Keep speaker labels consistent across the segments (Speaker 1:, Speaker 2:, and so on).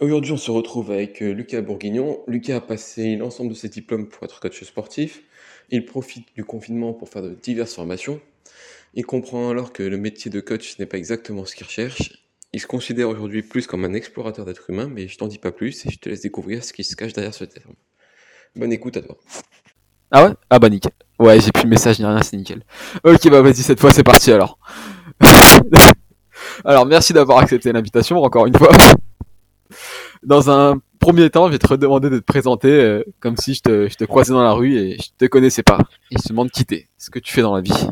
Speaker 1: Aujourd'hui, on se retrouve avec euh, Lucas Bourguignon. Lucas a passé l'ensemble de ses diplômes pour être coach sportif. Il profite du confinement pour faire de diverses formations. Il comprend alors que le métier de coach n'est pas exactement ce qu'il recherche. Il se considère aujourd'hui plus comme un explorateur d'êtres humains, mais je t'en dis pas plus et je te laisse découvrir ce qui se cache derrière ce terme. Bonne écoute à toi.
Speaker 2: Ah ouais? Ah bah nickel. Ouais, j'ai plus de message ni rien, c'est nickel. Ok, bah vas-y, cette fois c'est parti alors. alors merci d'avoir accepté l'invitation encore une fois. Dans un premier temps, je vais te redemander de te présenter euh, comme si je te, croisais dans la rue et je te connaissais pas. Et je te demande de quitter. Ce que tu fais dans la vie.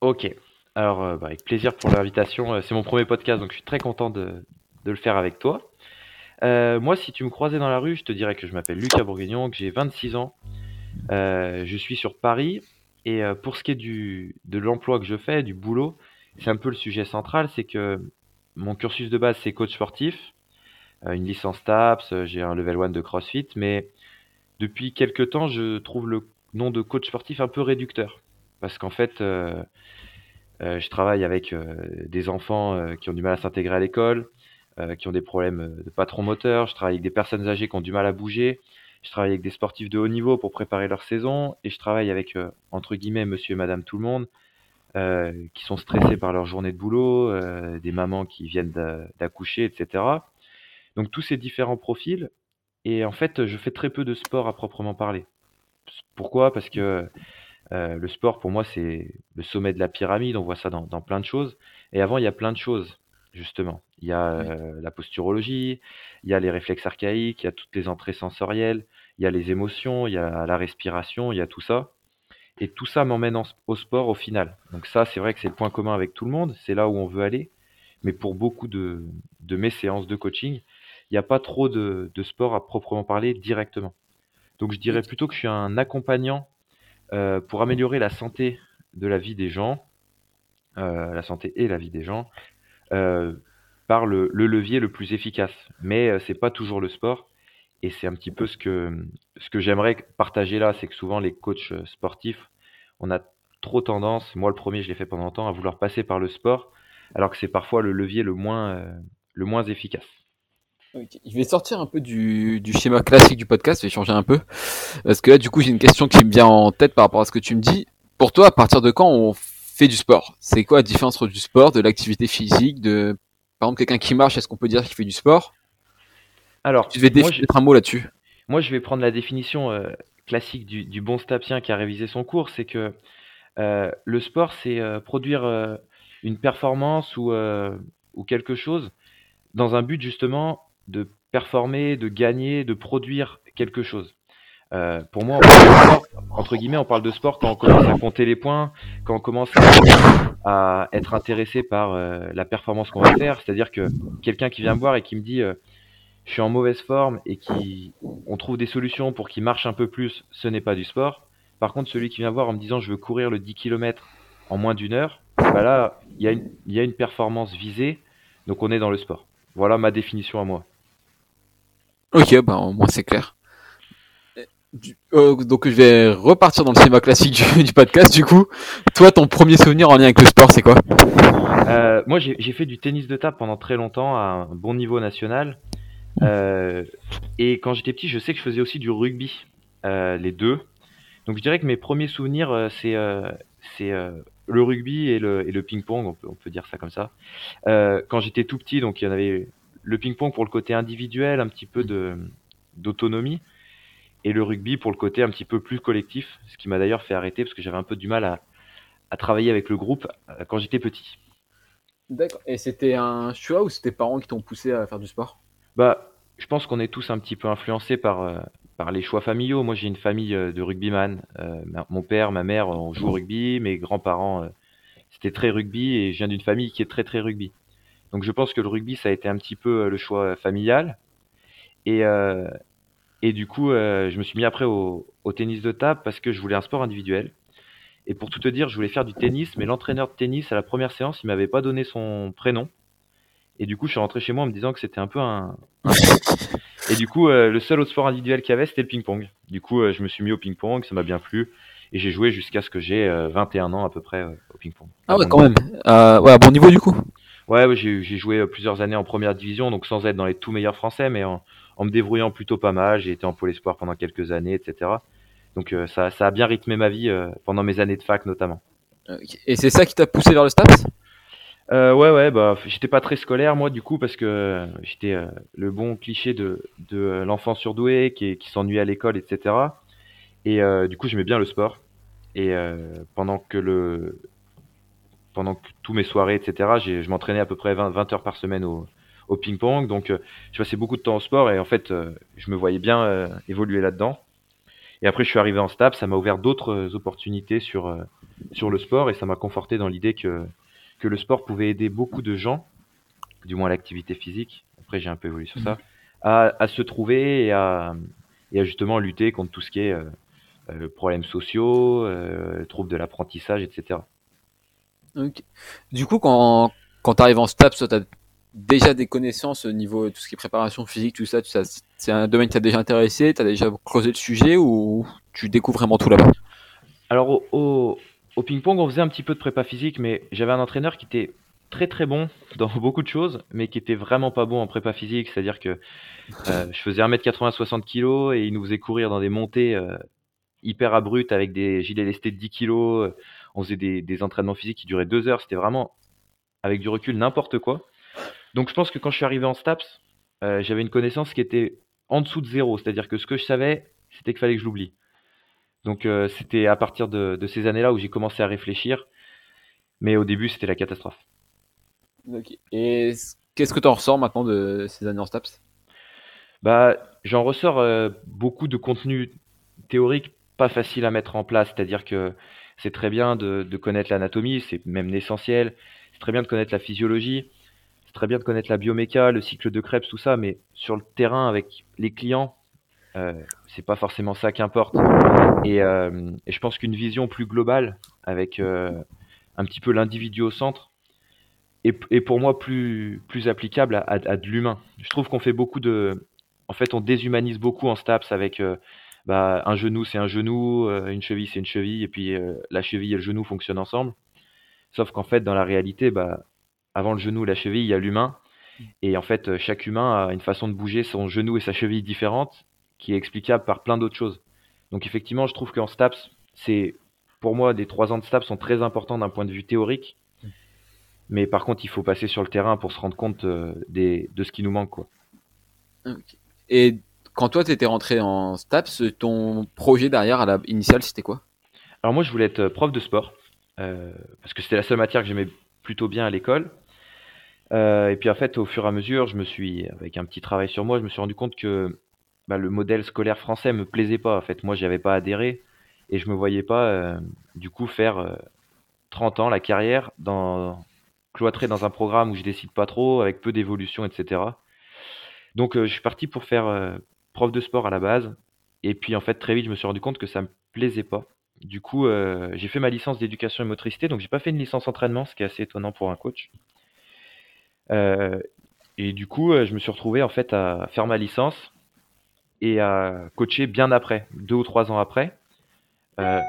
Speaker 3: Ok. Alors, euh, bah, avec plaisir pour l'invitation. Euh, C'est mon premier podcast, donc je suis très content de, le faire avec toi. Moi, si tu me croisais dans la rue, je te dirais que je m'appelle Lucas Bourguignon, que j'ai 26 ans. Je suis sur Paris. Et pour ce qui est du, de l'emploi que je fais, du boulot, c'est un peu le sujet central. C'est que mon cursus de base, c'est coach sportif. Euh, une licence TAPS, euh, j'ai un level 1 de CrossFit. Mais depuis quelques temps, je trouve le nom de coach sportif un peu réducteur. Parce qu'en fait, euh, euh, je travaille avec des enfants qui ont du mal à s'intégrer à l'école, qui ont des problèmes de patron moteur. Je travaille avec des personnes âgées qui ont du mal à bouger. Je travaille avec des sportifs de haut niveau pour préparer leur saison. Et je travaille avec, entre guillemets, monsieur et madame tout le monde, euh, qui sont stressés par leur journée de boulot, euh, des mamans qui viennent d'a- d'accoucher, etc. Donc tous ces différents profils. Et en fait, je fais très peu de sport à proprement parler. Pourquoi? Parce que euh, le sport, pour moi, c'est le sommet de la pyramide. On voit ça dans, dans plein de choses. Et avant, il y a plein de choses, justement. Il y a
Speaker 2: Oui.
Speaker 3: euh, la posturologie, il y a les réflexes archaïques, il y a toutes les entrées sensorielles, il y a les émotions, il y a la respiration, il y a tout ça. Et tout ça m'emmène au sport au final. Donc ça, c'est vrai que c'est le point commun avec tout le monde. C'est là où on veut aller. Mais pour beaucoup de, de mes séances de coaching, il n'y a pas trop de, de sport à proprement parler directement. Donc je dirais plutôt que je suis un accompagnant euh, pour améliorer la santé de la vie des gens, euh, la santé et la vie des gens, euh, par le, le levier le plus efficace. Mais c'est pas toujours le sport. Et c'est un petit peu ce que, ce que j'aimerais partager là, c'est que souvent les coachs sportifs, on a trop tendance, moi le premier je l'ai fait pendant longtemps, à vouloir passer par le sport, alors que c'est parfois le levier le moins, le moins efficace.
Speaker 2: Je vais sortir un peu du, du schéma classique du podcast, je vais changer un peu. Parce que là, du coup, j'ai une question qui me vient en tête par rapport à ce que tu me dis. Pour toi, à partir de quand on fait du sport? C'est quoi la différence entre du sport, de l'activité physique, de... Par exemple, quelqu'un qui marche, est-ce qu'on peut dire qu'il fait du sport?
Speaker 3: Alors,
Speaker 2: Tu devais mettre un mot là-dessus.
Speaker 3: moi je vais prendre la définition euh, classique du, du bon stapsien qui a révisé son cours, c'est que euh, le sport c'est euh, produire euh, une performance ou, euh, ou quelque chose dans un but justement de performer, de gagner, de produire quelque chose. Euh, pour moi, on parle de sport, entre guillemets, on parle de sport quand on commence à compter les points, quand on commence à, être intéressé par euh, la performance qu'on va faire. C'est-à-dire que quelqu'un qui vient me voir et qui me dit euh, je suis en mauvaise forme et qui on trouve des solutions pour qu'il marche un peu plus, ce n'est pas du sport. Par contre, celui qui vient voir en me disant je veux courir le 10 km en moins d'une heure, bah là, il y, y a une performance visée, donc on est dans le sport. Voilà ma définition à moi.
Speaker 2: Ok, bah au moins c'est clair. Du- euh, donc je vais repartir dans le schéma classique du, du podcast du coup. Toi, ton premier souvenir en lien avec le sport, c'est quoi?
Speaker 3: Euh, moi, j'ai fait du tennis de table pendant très longtemps à un bon niveau national. Euh, et quand j'étais petit, je sais que je faisais aussi du rugby, les deux. Donc je dirais que mes premiers souvenirs, c'est le rugby et le, et le ping-pong, on peut, on peut dire ça comme ça. Euh, quand j'étais tout petit, donc il y en avait le ping-pong pour le côté individuel, un petit peu de d'autonomie, et le rugby pour le côté un petit peu plus collectif, ce qui m'a d'ailleurs fait arrêter parce que j'avais un peu du mal à, à travailler avec le groupe euh, quand j'étais petit.
Speaker 2: D'accord. Et c'était un choix ou c'était tes parents qui t'ont poussé à faire du sport?
Speaker 3: Bah, je pense qu'on est tous un petit peu influencés par, euh, par les choix familiaux. Moi, j'ai une famille euh, de rugbyman. Euh, mon père, ma mère, on joue au rugby. Mes grands-parents, euh, c'était très rugby et je viens d'une famille qui est très très rugby. Donc, je pense que le rugby, ça a été un petit peu le choix familial. Et, et du coup, je me suis mis après au, au tennis de table parce que je voulais un sport individuel. Et pour tout te dire, je voulais faire du tennis, mais l'entraîneur de tennis à la première séance, il m'avait pas donné son prénom. Et du coup, je suis rentré chez moi en me disant que c'était un peu un. Et du coup, euh, le seul autre sport individuel qu'il y avait, c'était le ping-pong. Du coup, euh, je me suis mis au ping-pong, ça m'a bien plu. Et j'ai joué jusqu'à ce que j'ai euh, 21 ans à peu près euh, au ping-pong.
Speaker 2: Ah ouais, quand même. Euh, ouais, à bon niveau du coup.
Speaker 3: Ouais, ouais, j'ai joué euh, plusieurs années en première division, donc sans être dans les tout meilleurs français, mais en, en me débrouillant plutôt pas mal. J'ai été en pôle espoir pendant quelques années, etc. Donc euh, ça, ça a bien rythmé ma vie euh, pendant mes années de fac notamment.
Speaker 2: Et c'est ça qui t'a poussé vers le STAPS?
Speaker 3: Euh, ouais, ouais, bah, j'étais pas très scolaire moi du coup parce que euh, j'étais euh, le bon cliché de, de euh, l'enfant surdoué qui, qui s'ennuie à l'école, etc. Et euh, du coup, j'aimais bien le sport. Et euh, pendant que le, pendant que tous mes soirées, etc., j'ai- je m'entraînais à peu près 20, 20 heures par semaine au, au ping-pong. Donc, euh, je passais beaucoup de temps au sport et en fait, euh, je me voyais bien euh, évoluer là-dedans. Et après, je suis arrivé en STAPS, ça m'a ouvert d'autres euh, opportunités sur, euh, sur le sport et ça m'a conforté dans l'idée que, que le sport pouvait aider beaucoup de gens, du moins l'activité physique, après j'ai un peu évolué sur ça, à, à se trouver et à, et à justement lutter contre tout ce qui est euh, euh, problèmes sociaux, euh, troubles de l'apprentissage, etc.
Speaker 2: Ok. Du coup, quand, quand tu arrives en STAPS, tu as déjà des connaissances au niveau de tout ce qui est préparation physique, tout ça, tout ça c'est un domaine qui t'a déjà intéressé, tu as déjà creusé le sujet ou tu découvres vraiment tout là-bas?
Speaker 3: Alors au, au, au ping-pong, on faisait un petit peu de prépa physique, mais j'avais un entraîneur qui était très très bon dans beaucoup de choses, mais qui était vraiment pas bon en prépa physique. C'est-à-dire que euh, je faisais 1m80, 60 kg et il nous faisait courir dans des montées euh, hyper abruptes avec des gilets lestés de 10 kg. On faisait des, des entraînements physiques qui duraient deux heures. C'était vraiment, avec du recul, n'importe quoi. Donc je pense que quand je suis arrivé en STAPS, euh, j'avais une connaissance qui était en dessous de zéro. C'est-à-dire que ce que je savais, c'était qu'il fallait que je l'oublie. Donc euh, c'était à partir de, de ces années-là où j'ai commencé à réfléchir. Mais au début, c'était la catastrophe.
Speaker 2: Et qu'est-ce que tu en ressors maintenant de ces années en STAPS?
Speaker 3: Bah, j'en ressors euh, beaucoup de contenu théorique pas facile à mettre en place. C'est-à-dire que c'est très bien de, de connaître l'anatomie, c'est même essentiel. C'est très bien de connaître la physiologie. C'est très bien de connaître la bioméca, le cycle de Krebs, tout ça. Mais sur le terrain avec les clients, euh, c'est pas forcément ça qui importe. Et, euh, je pense qu'une vision plus globale, avec euh, un petit peu l'individu au centre, est, pour moi plus, plus applicable à, à, de l'humain. Je trouve qu'on fait beaucoup de. En fait, on déshumanise beaucoup en STAPS avec euh, bah, un genou, c'est un genou, une cheville, c'est une cheville, et puis la cheville et le genou fonctionnent ensemble. Sauf qu'en fait, dans la réalité, bah, avant le genou la cheville, il y a l'humain. Et en fait, chaque humain a une façon de bouger son genou et sa cheville différente qui est explicable par plein d'autres choses. Donc effectivement, je trouve qu'en STAPS, c'est pour moi, les trois ans de STAPS sont très importants d'un point de vue théorique. Mais par contre, il faut passer sur le terrain pour se rendre compte euh, des, de ce qui nous manque. Quoi.
Speaker 2: Et quand toi, tu étais rentré en STAPS, ton projet derrière, à la initiale, c'était quoi?
Speaker 3: Alors moi, je voulais être prof de sport, euh, parce que c'était la seule matière que j'aimais plutôt bien à l'école. Euh, et puis en fait, au fur et à mesure, je me suis, avec un petit travail sur moi, je me suis rendu compte que bah, le modèle scolaire français me plaisait pas. En fait, moi, j'y avais pas adhéré et je me voyais pas, euh, du coup, faire euh, 30 ans la carrière dans dans un programme où je décide pas trop, avec peu d'évolution, etc. Donc, euh, je suis parti pour faire euh, prof de sport à la base. Et puis, en fait, très vite, je me suis rendu compte que ça me plaisait pas. Du coup, euh, j'ai fait ma licence d'éducation et motricité, donc j'ai pas fait une licence entraînement, ce qui est assez étonnant pour un coach. Euh, et du coup, euh, je me suis retrouvé en fait à faire ma licence et à coacher bien après, deux ou trois ans après. Euh,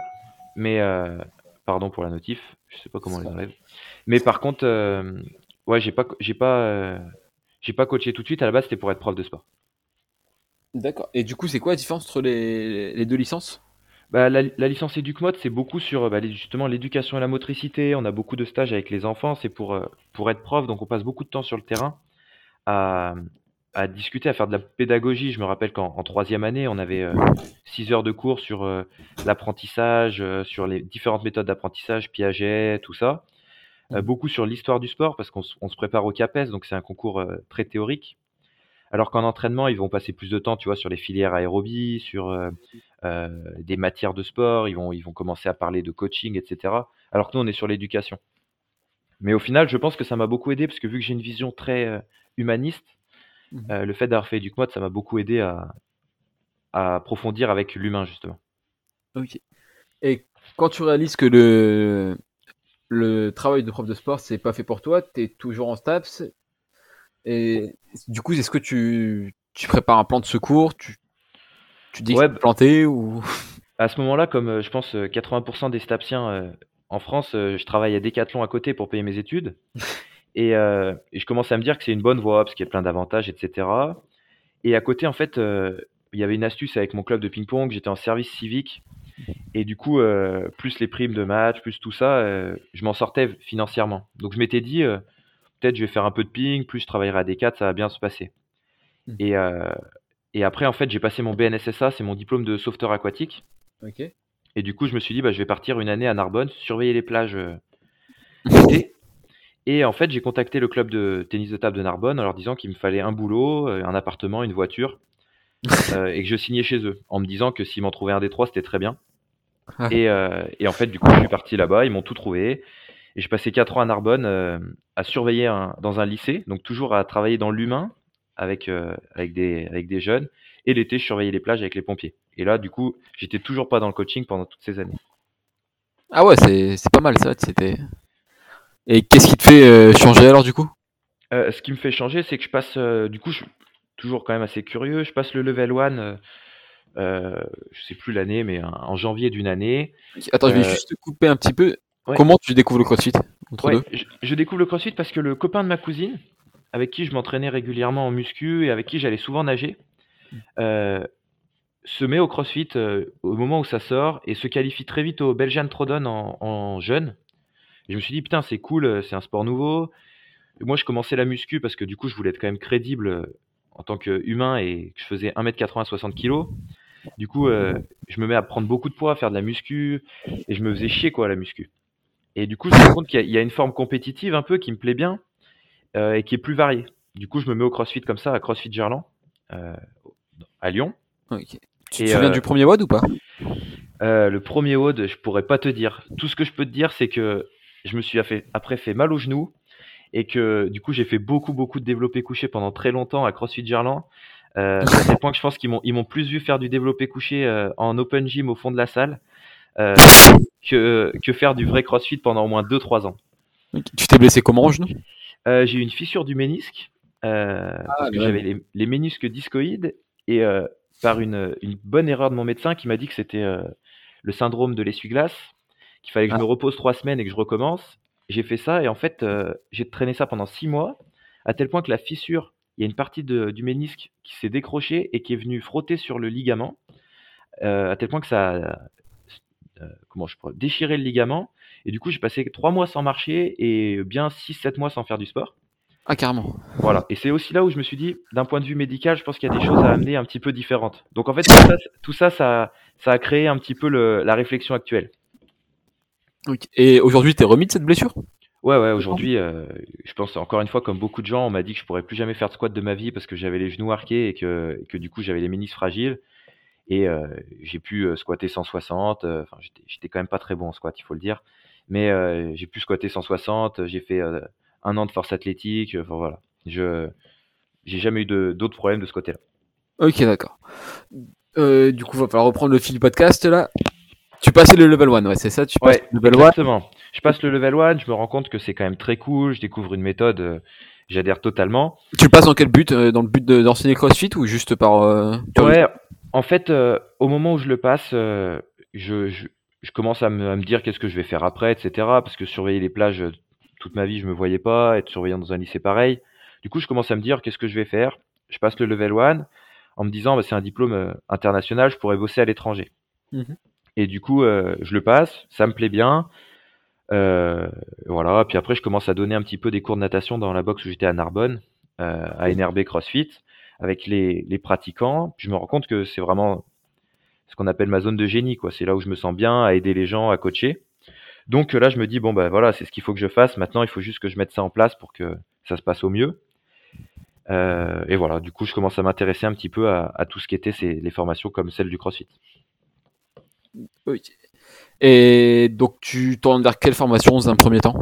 Speaker 3: mais euh, pardon pour la notif, je sais pas comment on les enlève. Mais par contre, euh, ouais, j'ai pas, j'ai pas, euh, j'ai pas coaché tout de suite. À la base, c'était pour être prof de sport.
Speaker 2: D'accord. Et du coup, c'est quoi la différence entre les, les deux licences?
Speaker 3: Bah, la, la licence EducMod, c'est beaucoup sur bah, justement l'éducation et la motricité. On a beaucoup de stages avec les enfants. C'est pour, euh, pour être prof, donc on passe beaucoup de temps sur le terrain à, à discuter, à faire de la pédagogie. Je me rappelle qu'en en troisième année, on avait euh, six heures de cours sur euh, l'apprentissage, euh, sur les différentes méthodes d'apprentissage, Piaget, tout ça. Euh, beaucoup sur l'histoire du sport parce qu'on se prépare au CAPES, donc c'est un concours très théorique. Alors qu'en entraînement, ils vont passer plus de temps, tu vois, sur les filières aérobie, sur des matières de sport, ils vont, ils vont commencer à parler de coaching, etc. Alors que nous, on est sur l'éducation. Mais au final, je pense que ça m'a beaucoup aidé, parce que vu que j'ai une vision très humaniste,
Speaker 2: Mhm.
Speaker 3: euh, le fait d'avoir fait EducMod, ça m'a beaucoup aidé à, à approfondir avec l'humain, justement.
Speaker 2: Ok. Et quand tu réalises que le, le travail de prof de sport, c'est pas fait pour toi, tu es toujours en STAPS, et du coup, est-ce que tu, tu prépares un plan de secours Tu, tu dis
Speaker 3: Ouais,
Speaker 2: que planter ou...
Speaker 3: À ce moment-là, comme euh, je pense euh, 80% des stapsiens euh, en France, euh, je travaille à Decathlon à côté pour payer mes études. Et, euh, et je commençais à me dire que c'est une bonne voie parce qu'il y a plein d'avantages, etc. Et à côté, en fait, euh, il y avait une astuce avec mon club de ping-pong. J'étais en service civique. Et du coup, euh, plus les primes de match, plus tout ça, je m'en sortais financièrement. Donc je m'étais dit, peut-être je vais faire un peu de ping, plus je travaillerai à D4, ça va bien se passer.
Speaker 2: Mhm.
Speaker 3: Et, et après, en fait, j'ai passé mon BNSSA, c'est mon diplôme de sauveteur aquatique. Et du coup, je me suis dit, bah, je vais partir une année à Narbonne, surveiller les plages l'été. Et en fait, j'ai contacté le club de tennis de table de Narbonne en leur disant qu'il me fallait un boulot, euh, un appartement, une voiture, euh, et que je signais chez eux, en me disant que s'ils m'en trouvaient un des trois, c'était très bien.
Speaker 2: Ah.
Speaker 3: Et, euh, et en fait, du coup, je suis parti là-bas, ils m'ont tout trouvé. Et j'ai passé 4 ans à Narbonne euh, à surveiller un- dans un lycée, donc toujours à travailler dans l'humain avec, avec, des, avec des jeunes. Et l'été, je surveillais les plages avec les pompiers. Et là, du coup, j'étais toujours pas dans le coaching pendant toutes ces années.
Speaker 2: Ah ouais, c'est c'est pas mal ça. C'était. Et qu'est-ce qui te fait euh, changer alors du coup?
Speaker 3: Euh, ce qui me fait changer, c'est que je passe, euh, du coup, je suis toujours quand même assez curieux. Je passe le level 1, euh, je sais plus l'année, mais en, en janvier d'une année.
Speaker 2: Attends, je vais
Speaker 3: Euh,
Speaker 2: juste te couper un petit peu.
Speaker 3: ouais.
Speaker 2: Comment tu découvres le CrossFit entre
Speaker 3: Ouais,
Speaker 2: deux?
Speaker 3: je, je découvre le crossfit parce que le copain de ma cousine, avec qui je m'entraînais régulièrement en muscu et avec qui j'allais souvent nager, euh, se met au crossfit au moment où ça sort et se qualifie très vite au Belgian Trodon en, en jeune. Et je me suis dit, putain, c'est cool, euh, c'est un sport nouveau. Et moi, je commençais la muscu parce que du coup, je voulais être quand même crédible euh, en tant qu'humain et que je faisais 1m80, 60 kg. Du coup, euh, je me mets à prendre beaucoup de poids, à faire de la muscu et je me faisais chier quoi à la muscu. Et du coup, je me rends compte qu'il y, a- il y a une forme compétitive un peu qui me plaît bien euh, et qui est plus variée. Du coup, je me mets au CrossFit comme ça, à CrossFit Gerland, euh, à Lyon.
Speaker 2: Tu te souviens du premier WOD ou pas?
Speaker 3: Le premier WOD, je pourrais pas te dire. Tout ce que je peux te dire, c'est que je me suis après fait mal au genou et que du coup, j'ai fait beaucoup, beaucoup de développé couché pendant très longtemps à CrossFit Gerland. Euh, à tel point que je pense qu'ils m'ont ils m'ont plus vu faire du développé couché euh, en open gym au fond de la salle euh, que, que faire du vrai CrossFit pendant au moins 2-3 ans.
Speaker 2: Tu t'es blessé comment au genou?
Speaker 3: Euh, j'ai eu une fissure du ménisque euh, parce que j'avais les, les ménisques discoïdes et par une, une bonne erreur de mon médecin qui m'a dit que c'était le syndrome de l'essuie-glace, qu'il fallait que
Speaker 2: Ah.
Speaker 3: je me repose trois semaines et que je recommence. J'ai fait ça et en fait euh, j'ai traîné ça pendant six mois à tel point que la fissure, il y a une partie de- du ménisque qui s'est décrochée et qui est venue frotter sur le ligament euh, à tel point que ça a euh, comment je pourrais déchirer le ligament et du coup j'ai passé trois mois sans marcher et bien 6-7 mois sans faire du sport.
Speaker 2: Ah carrément.
Speaker 3: Voilà. Et c'est aussi là où je me suis dit, d'un point de vue médical, je pense qu'il y a des choses à amener un petit peu différentes. Donc en fait, tout ça, tout ça, ça, ça a créé un petit peu le- la réflexion actuelle.
Speaker 2: Et aujourd'hui, t'es remis de cette blessure?
Speaker 3: Ouais, ouais, aujourd'hui, euh, je pense encore une fois, comme beaucoup de gens, on m'a dit que je pourrais plus jamais faire de squat de ma vie parce que j'avais les genoux arqués et que, et que du coup, j'avais les ménisques fragiles. Et euh, j'ai pu euh, squatter 160. euh, Enfin, j'étais- j'étais quand même pas très bon en squat, il faut le dire. Mais euh, j'ai pu squatter 160. J'ai fait euh, un an de force athlétique. Enfin voilà. Je j'ai jamais eu d'autres problèmes de ce côté-là.
Speaker 2: Ok, d'accord. Euh, du coup, va falloir reprendre le fil du podcast là. Tu passais le level 1, ouais, c'est ça Tu passes
Speaker 3: Ouais,
Speaker 2: le level 1
Speaker 3: exactement. Je passe le level 1, je me rends compte que c'est quand même très cool, je découvre une méthode, euh, j'adhère totalement.
Speaker 2: Tu le passes dans quel but euh, Dans le but de- d'enseigner CrossFit ou juste par euh,
Speaker 3: Ouais, en fait, euh, au moment où je le passe, euh, je, je, je commence à me, à me dire qu'est-ce que je vais faire après, etc. Parce que surveiller les plages toute ma vie, je me voyais pas, être surveillant dans un lycée pareil. Du coup, je commence à me dire qu'est-ce que je vais faire. Je passe le level 1 en me disant, bah, c'est un diplôme international, je pourrais bosser à l'étranger.
Speaker 2: Mhm.
Speaker 3: Et du coup, euh, je le passe, ça me plaît bien. Euh, voilà, puis après, je commence à donner un petit peu des cours de natation dans la boxe où j'étais à Narbonne, euh, à NRB CrossFit, avec les, les pratiquants. Puis je me rends compte que c'est vraiment ce qu'on appelle ma zone de génie, quoi. C'est là où je me sens bien à aider les gens, à coacher. Donc là, je me dis, bon, ben voilà, c'est ce qu'il faut que je fasse. Maintenant, il faut juste que je mette ça en place pour que ça se passe au mieux. Euh, et voilà, du coup, je commence à m'intéresser un petit peu à, à tout ce qui était ces, les formations comme celle du CrossFit.
Speaker 2: Ok. Et donc, tu tournes vers quelle formation dans un premier temps?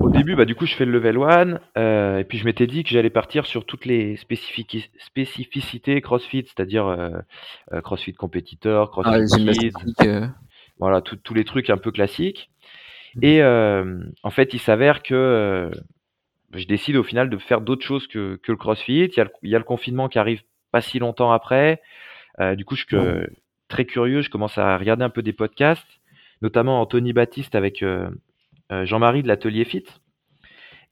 Speaker 3: Au début, bah, du coup, je fais le level 1, euh, et puis je m'étais dit que j'allais partir sur toutes les spécifici- spécificités CrossFit, c'est-à-dire euh, euh, CrossFit compétiteur,
Speaker 2: Ah,
Speaker 3: CrossFit Kids,
Speaker 2: euh,
Speaker 3: voilà, tous les trucs un peu classiques. Et euh, en fait, il s'avère que je décide au final de faire d'autres choses que, que le CrossFit. Il y, a le, il y a le confinement qui arrive pas si longtemps après. Euh, du coup, je que- très curieux, je commence à regarder un peu des podcasts, notamment Anthony Baptiste avec euh, euh, Jean-Marie de l'Atelier Fit.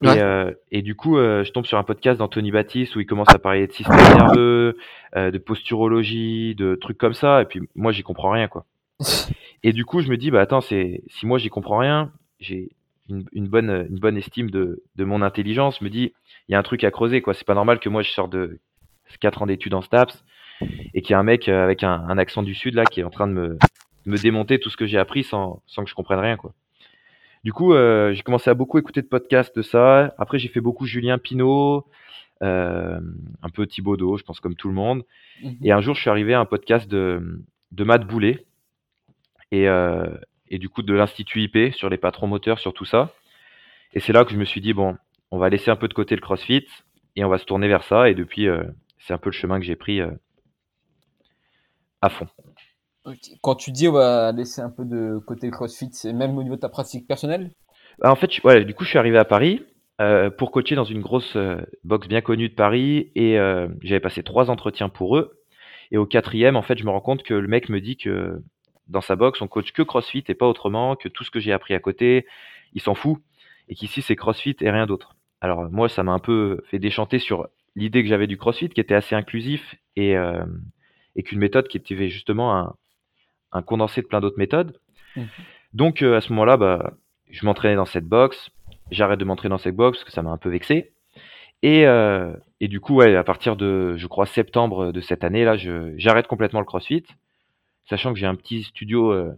Speaker 3: Et,
Speaker 2: Ouais.
Speaker 3: euh, et du coup, euh, je tombe sur un podcast d'Anthony Baptiste où il commence à parler de système nerveux, euh, de posturologie, de trucs comme ça. Et puis moi, j'y comprends rien, quoi. Et du coup, je me dis, bah attends, c'est si moi j'y comprends rien, j'ai une, une bonne une bonne estime de, de mon intelligence. Je me dis, il y a un truc à creuser, quoi. C'est pas normal que moi je sors de 4 ans d'études en STAPS et qu'il y a un mec euh, avec un, un accent du sud là qui est en train de me, me démonter tout ce que j'ai appris sans, sans que je comprenne rien, quoi. Du coup, euh, j'ai commencé à beaucoup écouter de podcasts de ça. Après, j'ai fait beaucoup Julien Pinault, euh, un peu Thibaudot, je pense comme tout le monde. Et un jour, je suis arrivé à un podcast de, de Matt Boulet et, euh, et du coup de l'Institut IP sur les patrons moteurs, sur tout ça. Et c'est là que je me suis dit, bon, on va laisser un peu de côté le CrossFit et on va se tourner vers ça. Et depuis, c'est un peu le chemin que j'ai pris à fond.
Speaker 2: Quand tu dis on va laisser un peu de côté le CrossFit, c'est même au niveau de ta pratique personnelle?
Speaker 3: Bah, En fait, je- ouais, du coup, je suis arrivé à Paris euh, pour coacher dans une grosse euh, box bien connue de Paris et euh, j'avais passé trois entretiens pour eux. Et au quatrième, en fait, je me rends compte que le mec me dit que dans sa box, on coach que CrossFit et pas autrement, que tout ce que j'ai appris à côté, il s'en fout et qu'ici c'est CrossFit et rien d'autre. Alors moi, ça m'a un peu fait déchanter sur l'idée que j'avais du CrossFit qui était assez inclusif et, et qu'une méthode qui était justement un, un condensé de plein d'autres méthodes.
Speaker 2: Mhm.
Speaker 3: Donc euh, à ce moment-là, bah, je m'entraînais dans cette box, j'arrête de m'entraîner dans cette box parce que ça m'a un peu vexé. Et, euh, et du coup, ouais, à partir de, je crois, septembre de cette année, là, j'arrête complètement le CrossFit, sachant que j'ai un petit studio euh,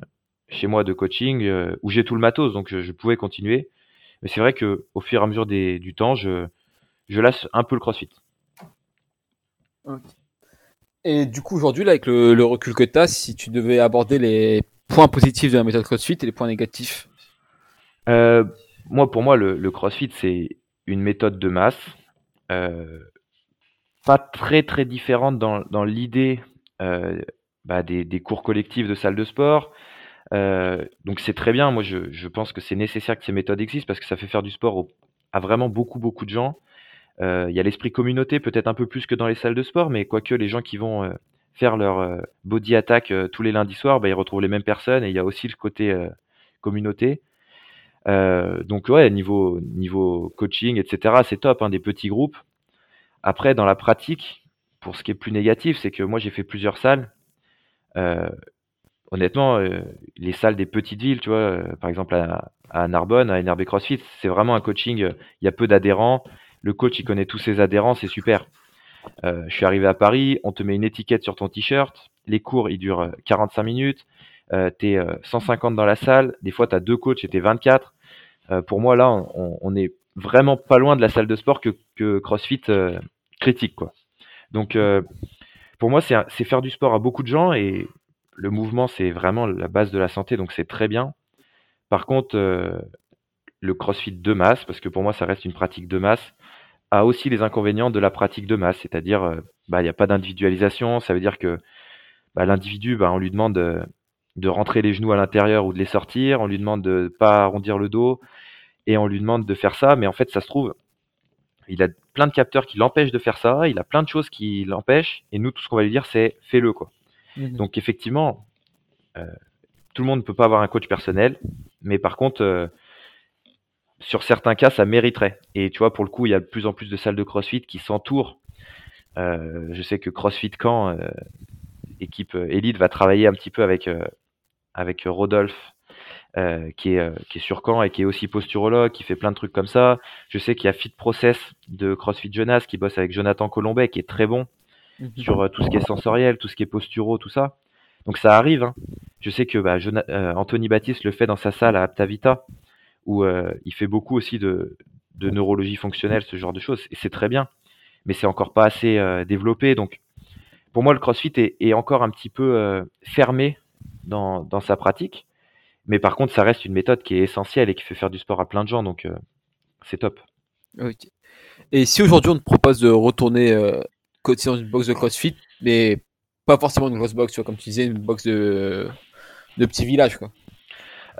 Speaker 3: chez moi de coaching où j'ai tout le matos, donc je, je pouvais continuer. Mais c'est vrai que au fur et à mesure des, du temps, je, je lâche un peu le CrossFit.
Speaker 2: Et du coup, aujourd'hui, là, avec le, recul que tu as, si tu devais aborder les points positifs de la méthode CrossFit et les points négatifs
Speaker 3: Euh, moi, pour moi, le, CrossFit, c'est une méthode de masse, euh, pas très très différente dans, l'idée euh, bah, des, cours collectifs de salle de sport. Donc c'est très bien. Moi, je, pense que c'est nécessaire que ces méthodes existent parce que ça fait faire du sport à vraiment beaucoup beaucoup de gens. Euh, Il y a l'esprit communauté, peut-être un peu plus que dans les salles de sport, mais quoique les gens qui vont euh, faire leur euh, body attack tous les lundis soirs, bah, ils retrouvent les mêmes personnes et il y a aussi le côté communauté. Donc ouais, niveau, coaching, etc., c'est top, hein, des petits groupes. Après, dans la pratique, pour ce qui est plus négatif, c'est que moi j'ai fait plusieurs salles. Honnêtement, les salles des petites villes, tu vois, par exemple à, à Narbonne, à NRB CrossFit, c'est vraiment un coaching, il y a peu d'adhérents, le coach il connaît tous ses adhérents, c'est super. Euh, je suis arrivé à Paris, on te met une étiquette sur ton t-shirt, les cours ils durent euh, 45 minutes, euh, t'es euh, 150 dans la salle, des fois t'as deux coachs et t'es 24. Euh, pour moi là, on, on est vraiment pas loin de la salle de sport que, que CrossFit euh, critique quoi. Donc pour moi c'est faire du sport à beaucoup de gens et le mouvement c'est vraiment la base de la santé donc c'est très bien. Par contre le CrossFit de masse parce que pour moi ça reste une pratique de masse a aussi les inconvénients de la pratique de masse, c'est-à-dire euh, bah il n'y a pas d'individualisation, ça veut dire que bah, l'individu bah, on lui demande de, de rentrer les genoux à l'intérieur ou de les sortir, on lui demande de pas arrondir le dos et on lui demande de faire ça, mais en fait ça se trouve il a plein de capteurs qui l'empêchent de faire ça, il a plein de choses qui l'empêchent, et nous, tout ce qu'on va lui dire, c'est fais-le, quoi. Donc, effectivement, euh, tout le monde ne peut pas avoir un coach personnel, mais par contre, euh, sur certains cas, ça mériterait. Et tu vois, pour le coup, il y a de plus en plus de salles de CrossFit qui s'entourent. Euh, je sais que CrossFit Caen, euh, équipe euh, élite, va travailler un petit peu avec, euh, avec Rodolphe, qui, est, qui est sur Caen et qui est aussi posturologue, qui fait plein de trucs comme ça. Je sais qu'il y a Fit Process de CrossFit Jonas qui bosse avec Jonathan Colombet, qui est très bon sur euh, tout ce qui est sensoriel, tout ce qui est posturo, tout ça. Donc ça arrive. hein. Je sais que bah, Anthony Baptiste le fait dans sa salle à Aptavita, où euh, il fait beaucoup aussi de, de neurologie fonctionnelle, ce genre de choses. Et c'est très bien, mais c'est encore pas assez euh, développé. Donc pour moi, le CrossFit est, est encore un petit peu euh, fermé dans, dans sa pratique. Mais par contre, ça reste une méthode qui est essentielle et qui fait faire du sport à plein de gens. Donc c'est top.
Speaker 2: Ok. Et si aujourd'hui on te propose de retourner euh, dans une box de CrossFit, mais pas forcément une grosse box, tu vois, comme tu disais, une box de, de petit village, quoi.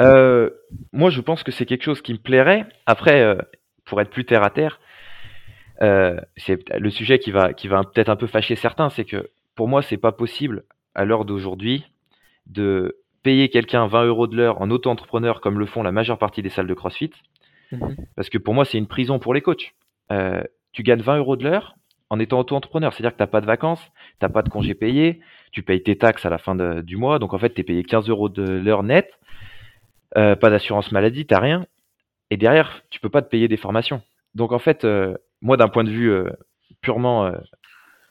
Speaker 3: Euh, moi, je pense que c'est quelque chose qui me plairait. Après, euh, pour être plus terre à terre, euh, c'est le sujet qui va, qui va peut-être un peu fâcher certains, c'est que pour moi, c'est pas possible à l'heure d'aujourd'hui de payer quelqu'un 20 euros de l'heure en auto-entrepreneur comme le font la majeure partie des salles de CrossFit Mhm. Parce que pour moi, c'est une prison pour les coachs. Tu gagnes 20 euros de l'heure en étant auto-entrepreneur. C'est-à-dire que tu n'as pas de vacances, tu n'as pas de congés payés, tu payes tes taxes à la fin du mois. Donc en fait, tu es payé 15 euros de l'heure net, euh, pas d'assurance maladie, tu rien. Et derrière, tu peux pas te payer des formations. Donc en fait, euh, moi, d'un point de vue purement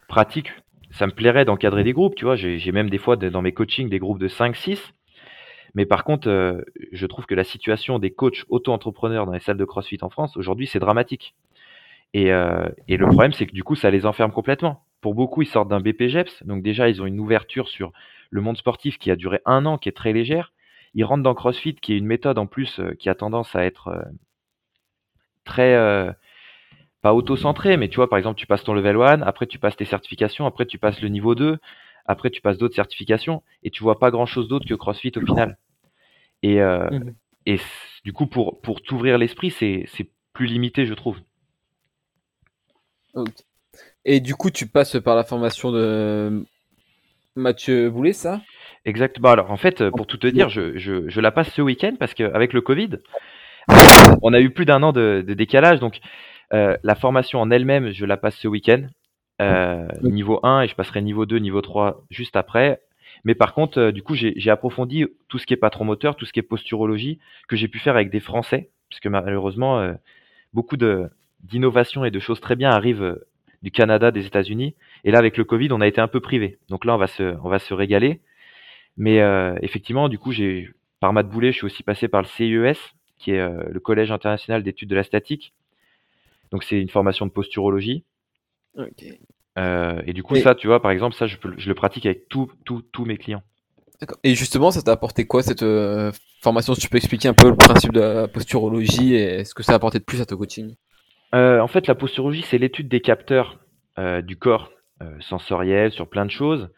Speaker 3: pratique, ça me plairait d'encadrer des groupes. Tu vois, j'ai même des fois dans mes coachings des groupes de 5-6 mais par contre, euh, je trouve que la situation des coachs auto-entrepreneurs dans les salles de CrossFit en France, aujourd'hui, c'est dramatique. Et, euh, et, le problème, c'est que du coup, ça les enferme complètement. Pour beaucoup, ils sortent d'un BPGEPS, donc déjà, ils ont une ouverture sur le monde sportif qui a duré un an, qui est très légère. Ils rentrent dans CrossFit, qui est une méthode en plus euh, qui a tendance à être très pas auto-centrée, mais tu vois, par exemple, tu passes ton level 1, après tu passes tes certifications, après tu passes le niveau 2, après tu passes d'autres certifications, et tu vois pas grand chose d'autre que CrossFit au final. Et, euh, mmh. et du coup, pour, pour t'ouvrir l'esprit, c'est plus limité, je trouve.
Speaker 2: Et du coup, tu passes par la formation de Mathieu Boulet, ça?
Speaker 3: Exactement. Alors, en fait, pour tout te dire, je, je, je la passe ce week-end parce qu'avec le Covid, on a eu plus d'un an de, de, décalage. Donc, euh, la formation en elle-même, je la passe ce week-end. Euh, niveau 1 et je passerai niveau 2, niveau 3 juste après. Mais par contre, euh, du coup, j'ai approfondi tout ce qui est patron moteur, tout ce qui est posturologie, que j'ai pu faire avec des Français, puisque malheureusement, euh, beaucoup d'innovations et de choses très bien arrivent euh, du Canada, des États-Unis. Et là, avec le Covid, on a été un peu privé. Donc là, on va se, on va se régaler. Mais effectivement, du coup, j'ai par Matt Boulet, je suis aussi passé par le CIES, qui est le Collège international d'études de la statique. Donc c'est une formation de posturologie. Okay. Euh, et du coup, ça, tu vois, par exemple, ça, je, je le pratique avec tous mes clients.
Speaker 2: Et justement, ça t'a apporté quoi cette euh, formation? Si tu peux expliquer un peu le principe de la posturologie et ce que ça a apporté de plus à ton coaching?
Speaker 3: Euh, En fait, la posturologie, c'est l'étude des capteurs du corps sensoriel sur plein de choses,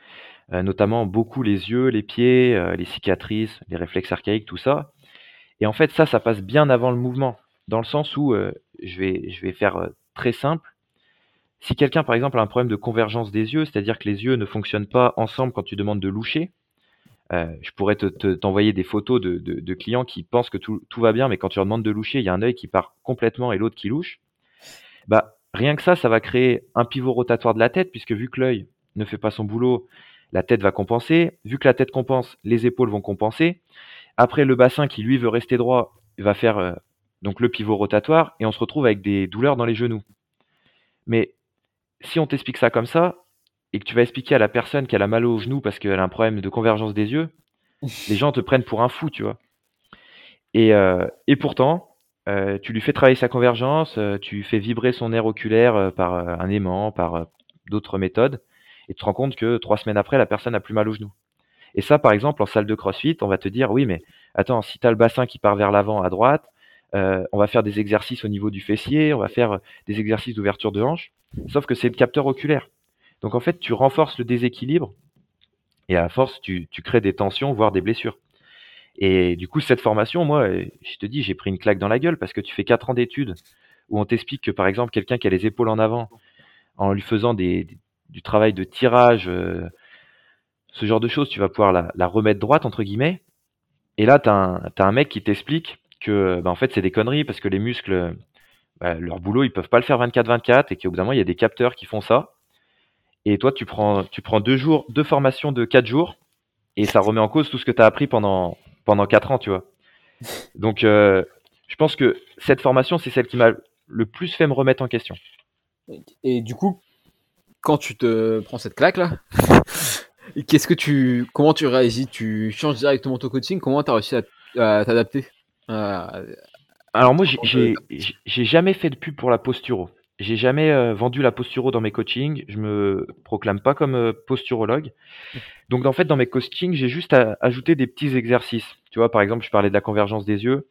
Speaker 3: notamment beaucoup les yeux, les pieds, les cicatrices, les réflexes archaïques, tout ça. Et en fait, ça, ça passe bien avant le mouvement, dans le sens où je, vais, je vais faire très simple si quelqu'un, par exemple, a un problème de convergence des yeux, c'est-à-dire que les yeux ne fonctionnent pas ensemble quand tu demandes de loucher, euh, je pourrais t'envoyer des photos de, clients qui pensent que tout, va bien, mais quand tu leur demandes de loucher, il y a un œil qui part complètement et l'autre qui louche. Bah, rien que ça, ça va créer un pivot rotatoire de la tête, puisque vu que l'œil ne fait pas son boulot, la tête va compenser. Vu que la tête compense, les épaules vont compenser. Après, le bassin qui lui veut rester droit va faire euh, donc le pivot rotatoire et on se retrouve avec des douleurs dans les genoux. Mais si on t'explique ça comme ça, et que tu vas expliquer à la personne qu'elle a mal au genou parce qu'elle a un problème de convergence des yeux, les gens te prennent pour un fou, tu vois. Et, euh, et pourtant, euh, tu lui fais travailler sa convergence, tu fais vibrer son nerf oculaire par un aimant, par d'autres méthodes, et tu te rends compte que trois semaines après, la personne a plus mal au genou. Et ça, par exemple, en salle de crossfit, on va te dire, oui, mais attends, si tu as le bassin qui part vers l'avant à droite, on va faire des exercices au niveau du fessier, on va faire des exercices d'ouverture de hanche. Sauf que c'est le capteur oculaire. Donc en fait, tu renforces le déséquilibre et à force, tu, crées des tensions, voire des blessures. Et du coup, cette formation, moi, je te dis, j'ai pris une claque dans la gueule parce que tu fais 4 ans d'études où on t'explique que par exemple, quelqu'un qui a les épaules en avant, en lui faisant des, du travail de tirage, euh, ce genre de choses, tu vas pouvoir la, remettre droite, entre guillemets. Et là, tu as, un mec qui t'explique que bah, en fait, c'est des conneries parce que les muscles, bah, leur boulot, ils peuvent pas le faire 24-24 et qu'au bout d'un moment, il y a des capteurs qui font ça. Et toi, tu prends, tu prends deux jours, deux formations de quatre jours et ça remet en cause tout ce que tu as appris pendant, pendant quatre ans, tu vois. Donc, euh, je pense que cette formation, c'est celle qui m'a le plus fait me remettre en question.
Speaker 2: Et du coup, quand tu te prends cette claque là, qu'est-ce que tu, comment tu réagis? Tu changes directement ton coaching? Comment tu as réussi à, t'adapter?
Speaker 3: Alors moi, j'ai j'ai jamais fait de pub pour la posturo. J'ai jamais euh, vendu la posturo dans mes coachings. Je me proclame pas comme euh, posturologue. Donc en fait, dans mes coachings, j'ai juste ajouté des petits exercices. Tu vois, par exemple, je parlais de la convergence des yeux.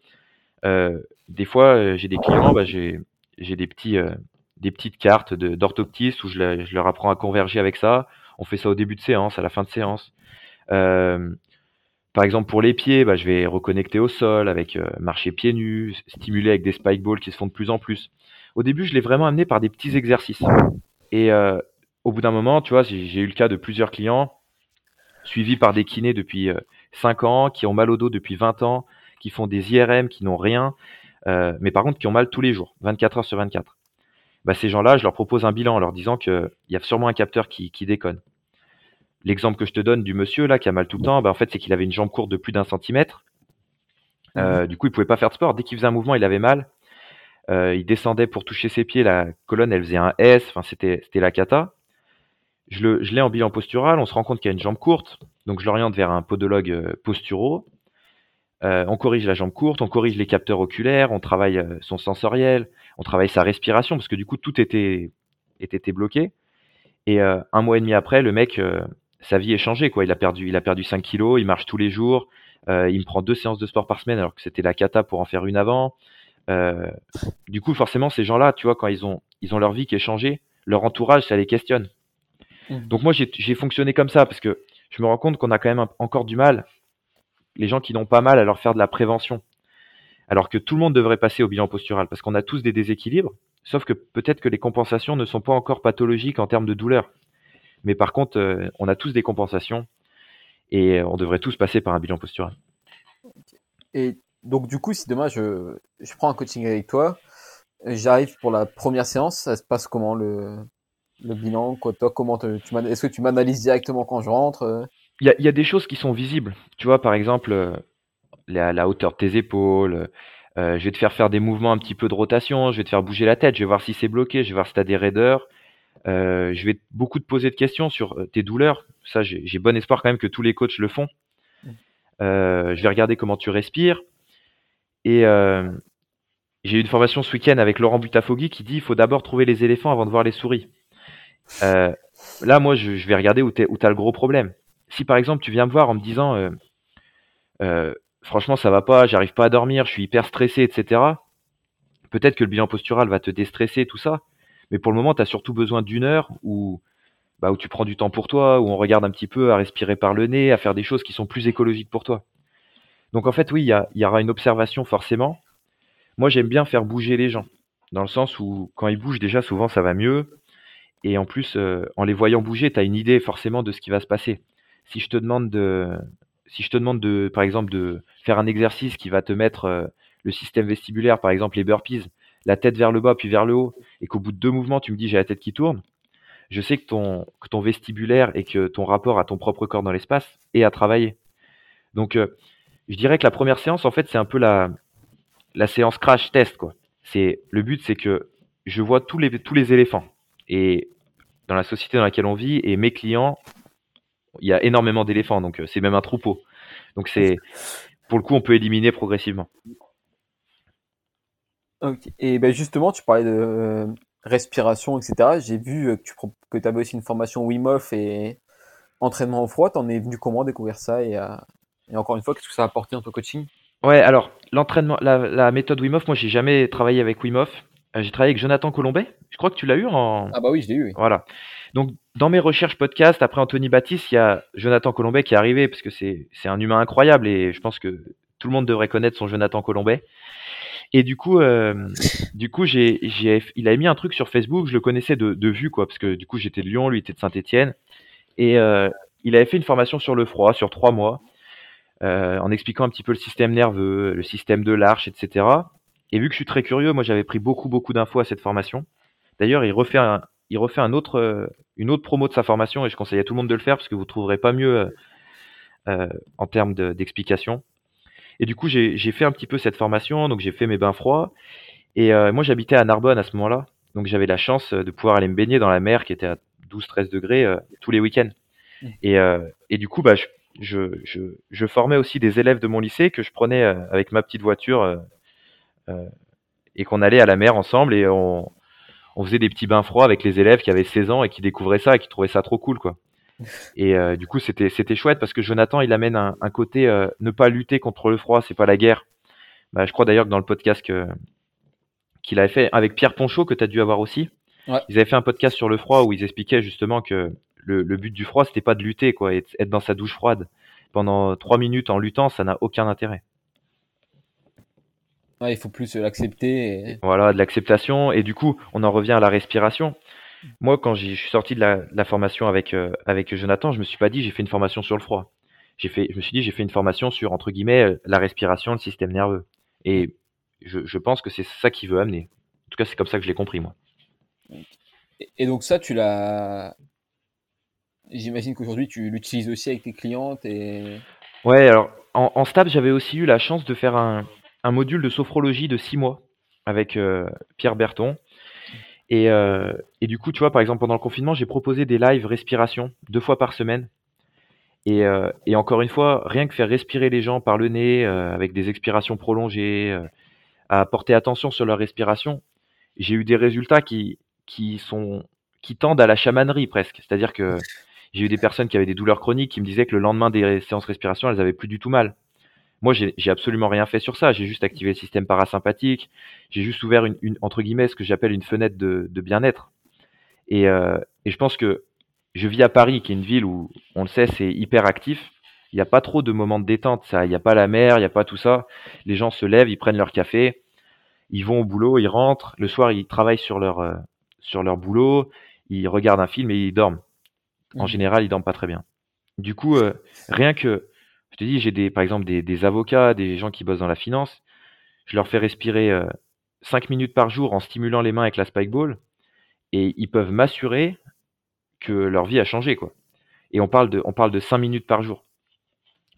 Speaker 3: Euh, des fois, j'ai des clients, bah, j'ai j'ai des petits des petites cartes d'orthoptiste où je, leur apprends à converger avec ça. On fait ça au début de séance, à la fin de séance. Par exemple, pour les pieds, bah, je vais reconnecter au sol avec euh, marcher pieds nus, stimuler avec des spike balls qui se font de plus en plus. Au début, je l'ai vraiment amené par des petits exercices. Et euh, au bout d'un moment, tu vois, j'ai eu le cas de plusieurs clients suivis par des kinés depuis 5 euh, ans, qui ont mal au dos depuis 20 ans, qui font des IRM, qui n'ont rien. euh, mais par contre qui ont mal tous les jours, 24 heures sur 24. Bah, ces gens-là, je leur propose un bilan en leur disant qu'il y a sûrement un capteur qui, qui déconne. L'exemple que je te donne du monsieur là qui a mal tout le temps, bah, en fait, c'est qu'il avait une jambe courte de plus d'un centimètre. Euh, du coup, il pouvait pas faire de sport. Dès qu'il faisait un mouvement, il avait mal. Euh, il descendait pour toucher ses pieds, la colonne, elle faisait un S. Enfin, c'était la cata. Je l'ai en bilan postural. On se rend compte qu'il a une jambe courte, donc je l'oriente vers un podologue euh, posturo. Euh, on corrige la jambe courte, on corrige les capteurs oculaires, on travaille son sensoriel, on travaille sa respiration parce que du coup tout était était bloqué. Et euh, un mois et demi après, le mec, euh, sa vie est changée quoi. Il a perdu il a perdu 5 kilos, il marche tous les jours. Euh, il me prend deux séances de sport par semaine alors que c'était la cata pour en faire une avant. Du coup, forcément, ces gens-là, tu vois, quand ils ont, ils ont leur vie qui est changée, leur entourage, ça les questionne.
Speaker 2: Mhm.
Speaker 3: Donc moi, j'ai j'ai fonctionné comme ça parce que je me rends compte qu'on a quand même un- encore du mal, les gens qui n'ont pas mal, à leur faire de la prévention. Alors que tout le monde devrait passer au bilan postural parce qu'on a tous des déséquilibres, sauf que peut-être que les compensations ne sont pas encore pathologiques en termes de douleur. Mais par contre, euh, on a tous des compensations et on devrait tous passer par un bilan postural.
Speaker 2: Et donc, du coup, si demain je, je prends un coaching avec toi, j'arrive pour la première séance, ça se passe comment le, le bilan? Quoi, toi, comment te- tu Est-ce que tu m'analyses directement quand je rentre? Euh
Speaker 3: Il y a, il y a des choses qui sont visibles. Tu vois, par exemple, euh, la, la hauteur de tes épaules. euh, je vais te faire faire des mouvements un petit peu de rotation. Je vais te faire bouger la tête. Je vais voir si c'est bloqué. Je vais voir si tu as des raideurs. Euh, je vais beaucoup te poser de questions sur euh, tes douleurs. Ça, j'ai bon espoir quand même que tous les coachs le font. Euh, je vais regarder comment tu respires. Et euh, j'ai eu une formation ce week-end avec Laurent Butafogui qui dit il faut d'abord trouver les éléphants avant de voir les souris. Euh, là, moi, je, je vais regarder où tu as le gros problème. Si par exemple tu viens me voir en me disant euh, euh, franchement ça va pas, j'arrive pas à dormir, je suis hyper stressé, etc. Peut-être que le bilan postural va te déstresser, tout ça. Mais pour le moment, tu as surtout besoin d'une heure où, bah, où tu prends du temps pour toi, où on regarde un petit peu à respirer par le nez, à faire des choses qui sont plus écologiques pour toi. Donc en fait, oui, il y, aura une observation forcément. Moi, j'aime bien faire bouger les gens, dans le sens où quand ils bougent, déjà, souvent, ça va mieux. Et en plus, euh, en les voyant bouger, tu as une idée forcément de ce qui va se passer. Si je te demande de, si je te demande de, par exemple, de faire un exercice qui va te mettre euh, le système vestibulaire, par exemple les burpees, la tête vers le bas puis vers le haut, et qu'au bout de deux mouvements, tu me dis j'ai la tête qui tourne, je sais que ton, que ton vestibulaire et que ton rapport à ton propre corps dans l'espace est à travailler. Donc, euh, je dirais que la première séance, en fait, c'est un peu la, la séance crash test, quoi. C'est, le but, c'est que je vois tous les, tous les éléphants. Et dans la société dans laquelle on vit, et mes clients, il y a énormément d'éléphants, donc euh, c'est même un troupeau. Donc c'est, pour le coup, on peut éliminer progressivement.
Speaker 2: Et ben justement, tu parlais de euh, respiration, etc. J'ai vu euh, que tu que avais aussi une formation Wim Hof et entraînement au froid. T'en es venu comment découvrir ça et, et encore une fois, qu'est-ce que ça a apporté dans ton coaching?
Speaker 3: Ouais, alors, l'entraînement, la, la méthode Wim Hof, moi, j'ai jamais travaillé avec Wim Hof. Euh, j'ai travaillé avec Jonathan Colombet. Je crois que tu l'as eu en,
Speaker 2: Ah bah oui, je l'ai eu. oui.
Speaker 3: Voilà. Donc, dans mes recherches podcast, après Anthony Baptiste, il y a Jonathan Colombet qui est arrivé, parce que c'est, un humain incroyable et je pense que tout le monde devrait connaître son Jonathan Colombet. Et du coup, euh, du coup, j'ai, il avait mis un truc sur Facebook, je le connaissais de, de vue, quoi, parce que du coup, j'étais de Lyon, lui était de Saint-Étienne. Et euh, il avait fait une formation sur le froid, sur trois mois, euh, en expliquant un petit peu le système nerveux, le système de l'arche, etc. Et vu que je suis très curieux, moi, j'avais pris beaucoup, beaucoup d'infos à cette formation. D'ailleurs, il refait un, il refait un autre, euh, une autre promo de sa formation et je conseille à tout le monde de le faire parce que vous trouverez pas mieux euh, euh, en termes de- d'explication. Et du coup, j'ai fait un petit peu cette formation, donc j'ai fait mes bains froids. Et euh, moi, j'habitais à Narbonne à ce moment-là, donc j'avais la chance de pouvoir aller me baigner dans la mer qui était à 12-13 degrés euh, tous les week-ends. Et, euh, et du coup, bah, je, je, je, je formais aussi des élèves de mon lycée que je prenais avec ma petite voiture et qu'on allait à la mer ensemble et on, on faisait des petits bains froids avec les élèves qui avaient 16 ans et qui découvraient ça et qui trouvaient ça trop cool, quoi. Et euh, du coup, c'était c'était chouette parce que Jonathan, il amène un, un côté euh, ne pas lutter contre le froid, c'est pas la guerre. Bah, je crois d'ailleurs que dans le podcast que qu'il avait fait avec Pierre Ponchot que tu as dû avoir aussi,
Speaker 2: Ouais.
Speaker 3: ils avaient fait un podcast sur le froid où ils expliquaient justement que le, le but du froid, c'était pas de lutter, quoi, et être dans sa douche froide pendant trois minutes en luttant, ça n'a aucun intérêt.
Speaker 2: Ouais, il faut plus euh, l'accepter. et-
Speaker 3: Voilà, de l'acceptation. Et du coup, on en revient à la respiration. Moi, quand je suis sorti de la, de la formation avec, euh, avec Jonathan, je me suis pas dit j'ai fait une formation sur le froid. J'ai fait, je me suis dit j'ai fait une formation sur, entre guillemets, euh, la respiration, le système nerveux. Et je, je pense que c'est ça qu'il veut amener. En tout cas, c'est comme ça que je l'ai compris, moi.
Speaker 2: Et, et donc ça, tu l'as. J'imagine qu'aujourd'hui, tu l'utilises aussi avec tes clientes et.
Speaker 3: Ouais, alors en, en stab, j'avais aussi eu la chance de faire un, un module de sophrologie de six mois avec euh, Pierre Berton. Et, euh, et du coup, tu vois, par exemple, pendant le confinement, j'ai proposé des lives respiration deux fois par semaine. Et, euh, encore une fois, rien que faire respirer les gens par le nez avec des expirations prolongées, à porter attention sur leur respiration, j'ai eu des résultats qui, qui tendent à la chamanerie presque. C'est-à-dire que j'ai eu des personnes qui avaient des douleurs chroniques qui me disaient que le lendemain des séances respiration, elles avaient plus du tout mal. Moi, j'ai absolument rien fait sur ça. J'ai juste activé le système parasympathique. J'ai juste ouvert une, une- entre guillemets ce que j'appelle une fenêtre de, de bien-être. Et, euh, et je pense que je vis à Paris, qui est une ville où, on le sait, c'est hyper actif. Il n'y a pas trop de moments de détente. Ça, il n'y a pas la mer, il n'y a pas tout ça. Les gens se lèvent, ils prennent leur café, ils vont au boulot, ils rentrent. Le soir, ils travaillent sur leur euh, sur leur boulot, ils regardent un film et ils dorment. En
Speaker 2: Mhm.
Speaker 3: général, ils dorment pas très bien. Du coup, euh, rien que, je te dis, j'ai des, par exemple des, avocats, des gens qui bossent dans la finance, je leur fais respirer euh, 5 minutes par jour en stimulant les mains avec la spike ball et ils peuvent m'assurer que leur vie a changé, quoi. Et on parle de, on parle de 5 minutes par jour.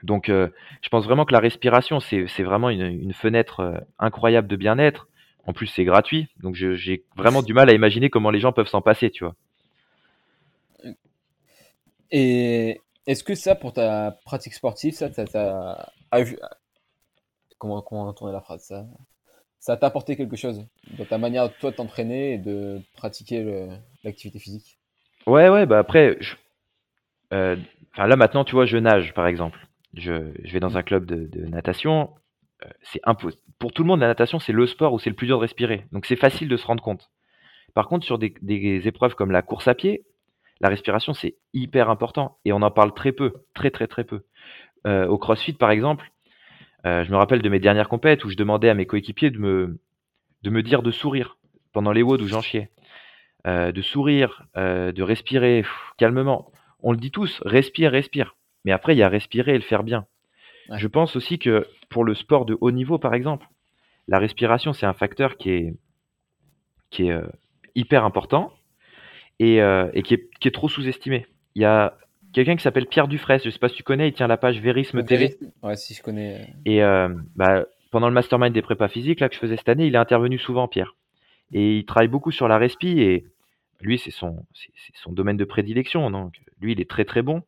Speaker 3: Donc, euh, je pense vraiment que la respiration, c'est, vraiment une, fenêtre euh, incroyable de bien-être. En plus, c'est gratuit. Donc, j'ai vraiment du mal à imaginer comment les gens peuvent s'en passer, tu vois.
Speaker 2: Et est-ce que ça, pour ta pratique sportive, ça, ça Comment, comment tourner la phrase ça, ça t'a apporté quelque chose dans ta manière, toi, de t'entraîner et de pratiquer l'activité physique?
Speaker 3: Ouais, ouais, bah après, je- euh, là maintenant, tu vois, je nage, par exemple. Je, je vais dans un club de, natation. euh, c'est Pour tout le monde, la natation, c'est le sport où c'est le plus dur de respirer. Donc c'est facile de se rendre compte. Par contre, sur des épreuves comme la course à pied, la respiration, c'est hyper important. Et on en parle très peu, très très très peu. Euh, au CrossFit, par exemple, euh, je me rappelle de mes dernières compètes où je demandais à mes coéquipiers de me, de me dire de sourire pendant les WOD où j'en chiais. Euh, de sourire, de respirer pff, calmement. On le dit tous, respire, respire. Mais après, il y a respirer et le faire bien.
Speaker 2: Ouais.
Speaker 3: Je pense aussi que pour le sport de haut niveau, par exemple, la respiration, c'est un facteur qui est, qui est hyper important et, euh, et qui, est, qui est trop sous-estimé. Il y a quelqu'un qui s'appelle Pierre Dufresne, je sais pas si tu connais, il tient la page Vérisme TV.
Speaker 2: Ouais, si je connais.
Speaker 3: Et euh, bah, pendant le mastermind des prépas physiques là, que je faisais cette année, il est intervenu souvent, Pierre. Et il travaille beaucoup sur la respi et lui, c'est son, c'est c'est son domaine de prédilection. Donc, lui, il est très très bon.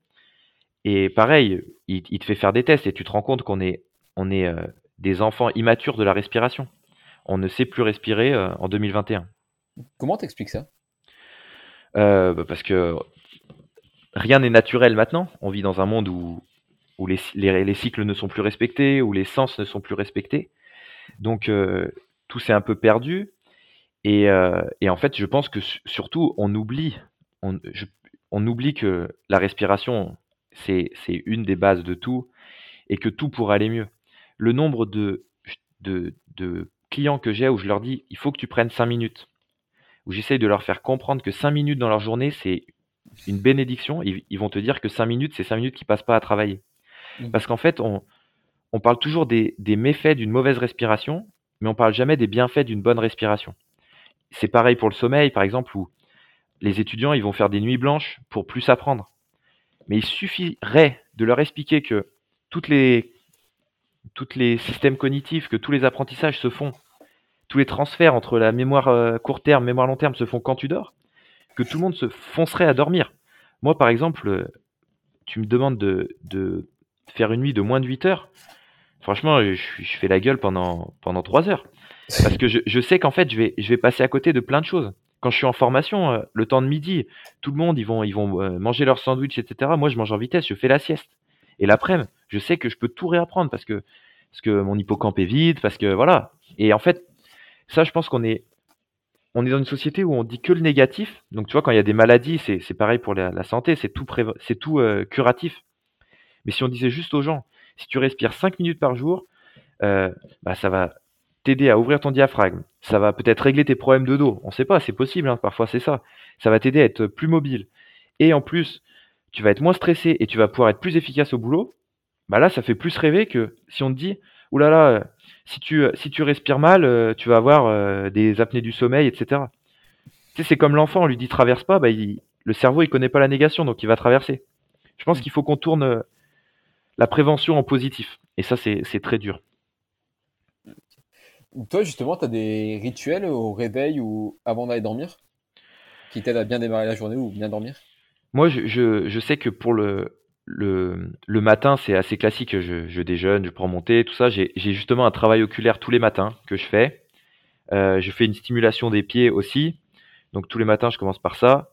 Speaker 3: Et pareil, il, il te fait faire des tests et tu te rends compte qu'on est, on est euh, des enfants immatures de la respiration. On ne sait plus respirer euh, en 2021.
Speaker 2: Comment t'expliques ça?
Speaker 3: Euh, bah, parce que rien n'est naturel maintenant. On vit dans un monde où, les, les- les cycles ne sont plus respectés, où les sens ne sont plus respectés. Donc euh, tout s'est un peu perdu. Et, euh, en fait, je pense que su- surtout, on oublie, on, oublie que la respiration, c'est, une des bases de tout et que tout pourrait aller mieux. Le nombre de, de clients que j'ai où je leur dis, il faut que tu prennes 5 minutes, où j'essaye de leur faire comprendre que 5 minutes dans leur journée, c'est une bénédiction. Ils, ils vont te dire que 5 minutes, c'est 5 minutes qui passent pas à travailler.
Speaker 2: Mhm.
Speaker 3: Parce qu'en fait, on, on parle toujours des, des méfaits d'une mauvaise respiration, mais on parle jamais des bienfaits d'une bonne respiration. C'est pareil pour le sommeil, par exemple, où les étudiants, ils vont faire des nuits blanches pour plus apprendre. Mais il suffirait de leur expliquer que toutes les, toutes les systèmes cognitifs, que tous les apprentissages se font, tous les transferts entre la mémoire euh, court terme, mémoire long terme se font quand tu dors, que tout le monde se foncerait à dormir. Moi, par exemple, euh, tu me demandes de, de faire une nuit de moins de 8 heures. Franchement, je, je fais la gueule pendant, pendant 3 heures. Parce que je, je sais qu'en fait, je vais, je vais passer à côté de plein de choses. Quand je suis en formation, euh, le temps de midi, tout le monde, ils vont, ils vont euh, manger leur sandwich, etc. Moi, je mange en vitesse, je fais la sieste. Et l'après-midi, je sais que je peux tout réapprendre parce que, parce que mon hippocampe est vide, parce que voilà. Et en fait, ça, je pense qu'on est, on est dans une société où on dit que le négatif. Donc, tu vois, quand il y a des maladies, c'est pareil pour la, santé, c'est tout, euh, curatif. Mais si on disait juste aux gens, si tu respires 5 minutes par jour, euh, bah, ça va t'aider à ouvrir ton diaphragme. Ça va peut-être régler tes problèmes de dos. On sait pas, c'est possible, hein, parfois c'est ça. Ça va t'aider à être plus mobile. Et en plus, tu vas être moins stressé et tu vas pouvoir être plus efficace au boulot. Bah là, ça fait plus rêver que si on te dit, oulala, si tu, si tu respires mal, tu vas avoir des apnées du sommeil, etc. Tu sais, c'est comme l'enfant, on lui dit traverse pas, bah, le cerveau il connaît pas la négation, donc il va traverser. Je pense qu'il faut qu'on tourne la prévention en positif. Et ça, c'est très dur.
Speaker 2: Toi, justement, tu as des rituels au réveil ou avant d'aller dormir qui t'aident à bien démarrer la journée ou bien dormir?
Speaker 3: Moi, je, sais que pour le, le, matin, c'est assez classique. Je, déjeune, je prends mon thé, tout ça. J'ai justement un travail oculaire tous les matins que je fais. Euh, je fais une stimulation des pieds aussi. Donc tous les matins, je commence par ça.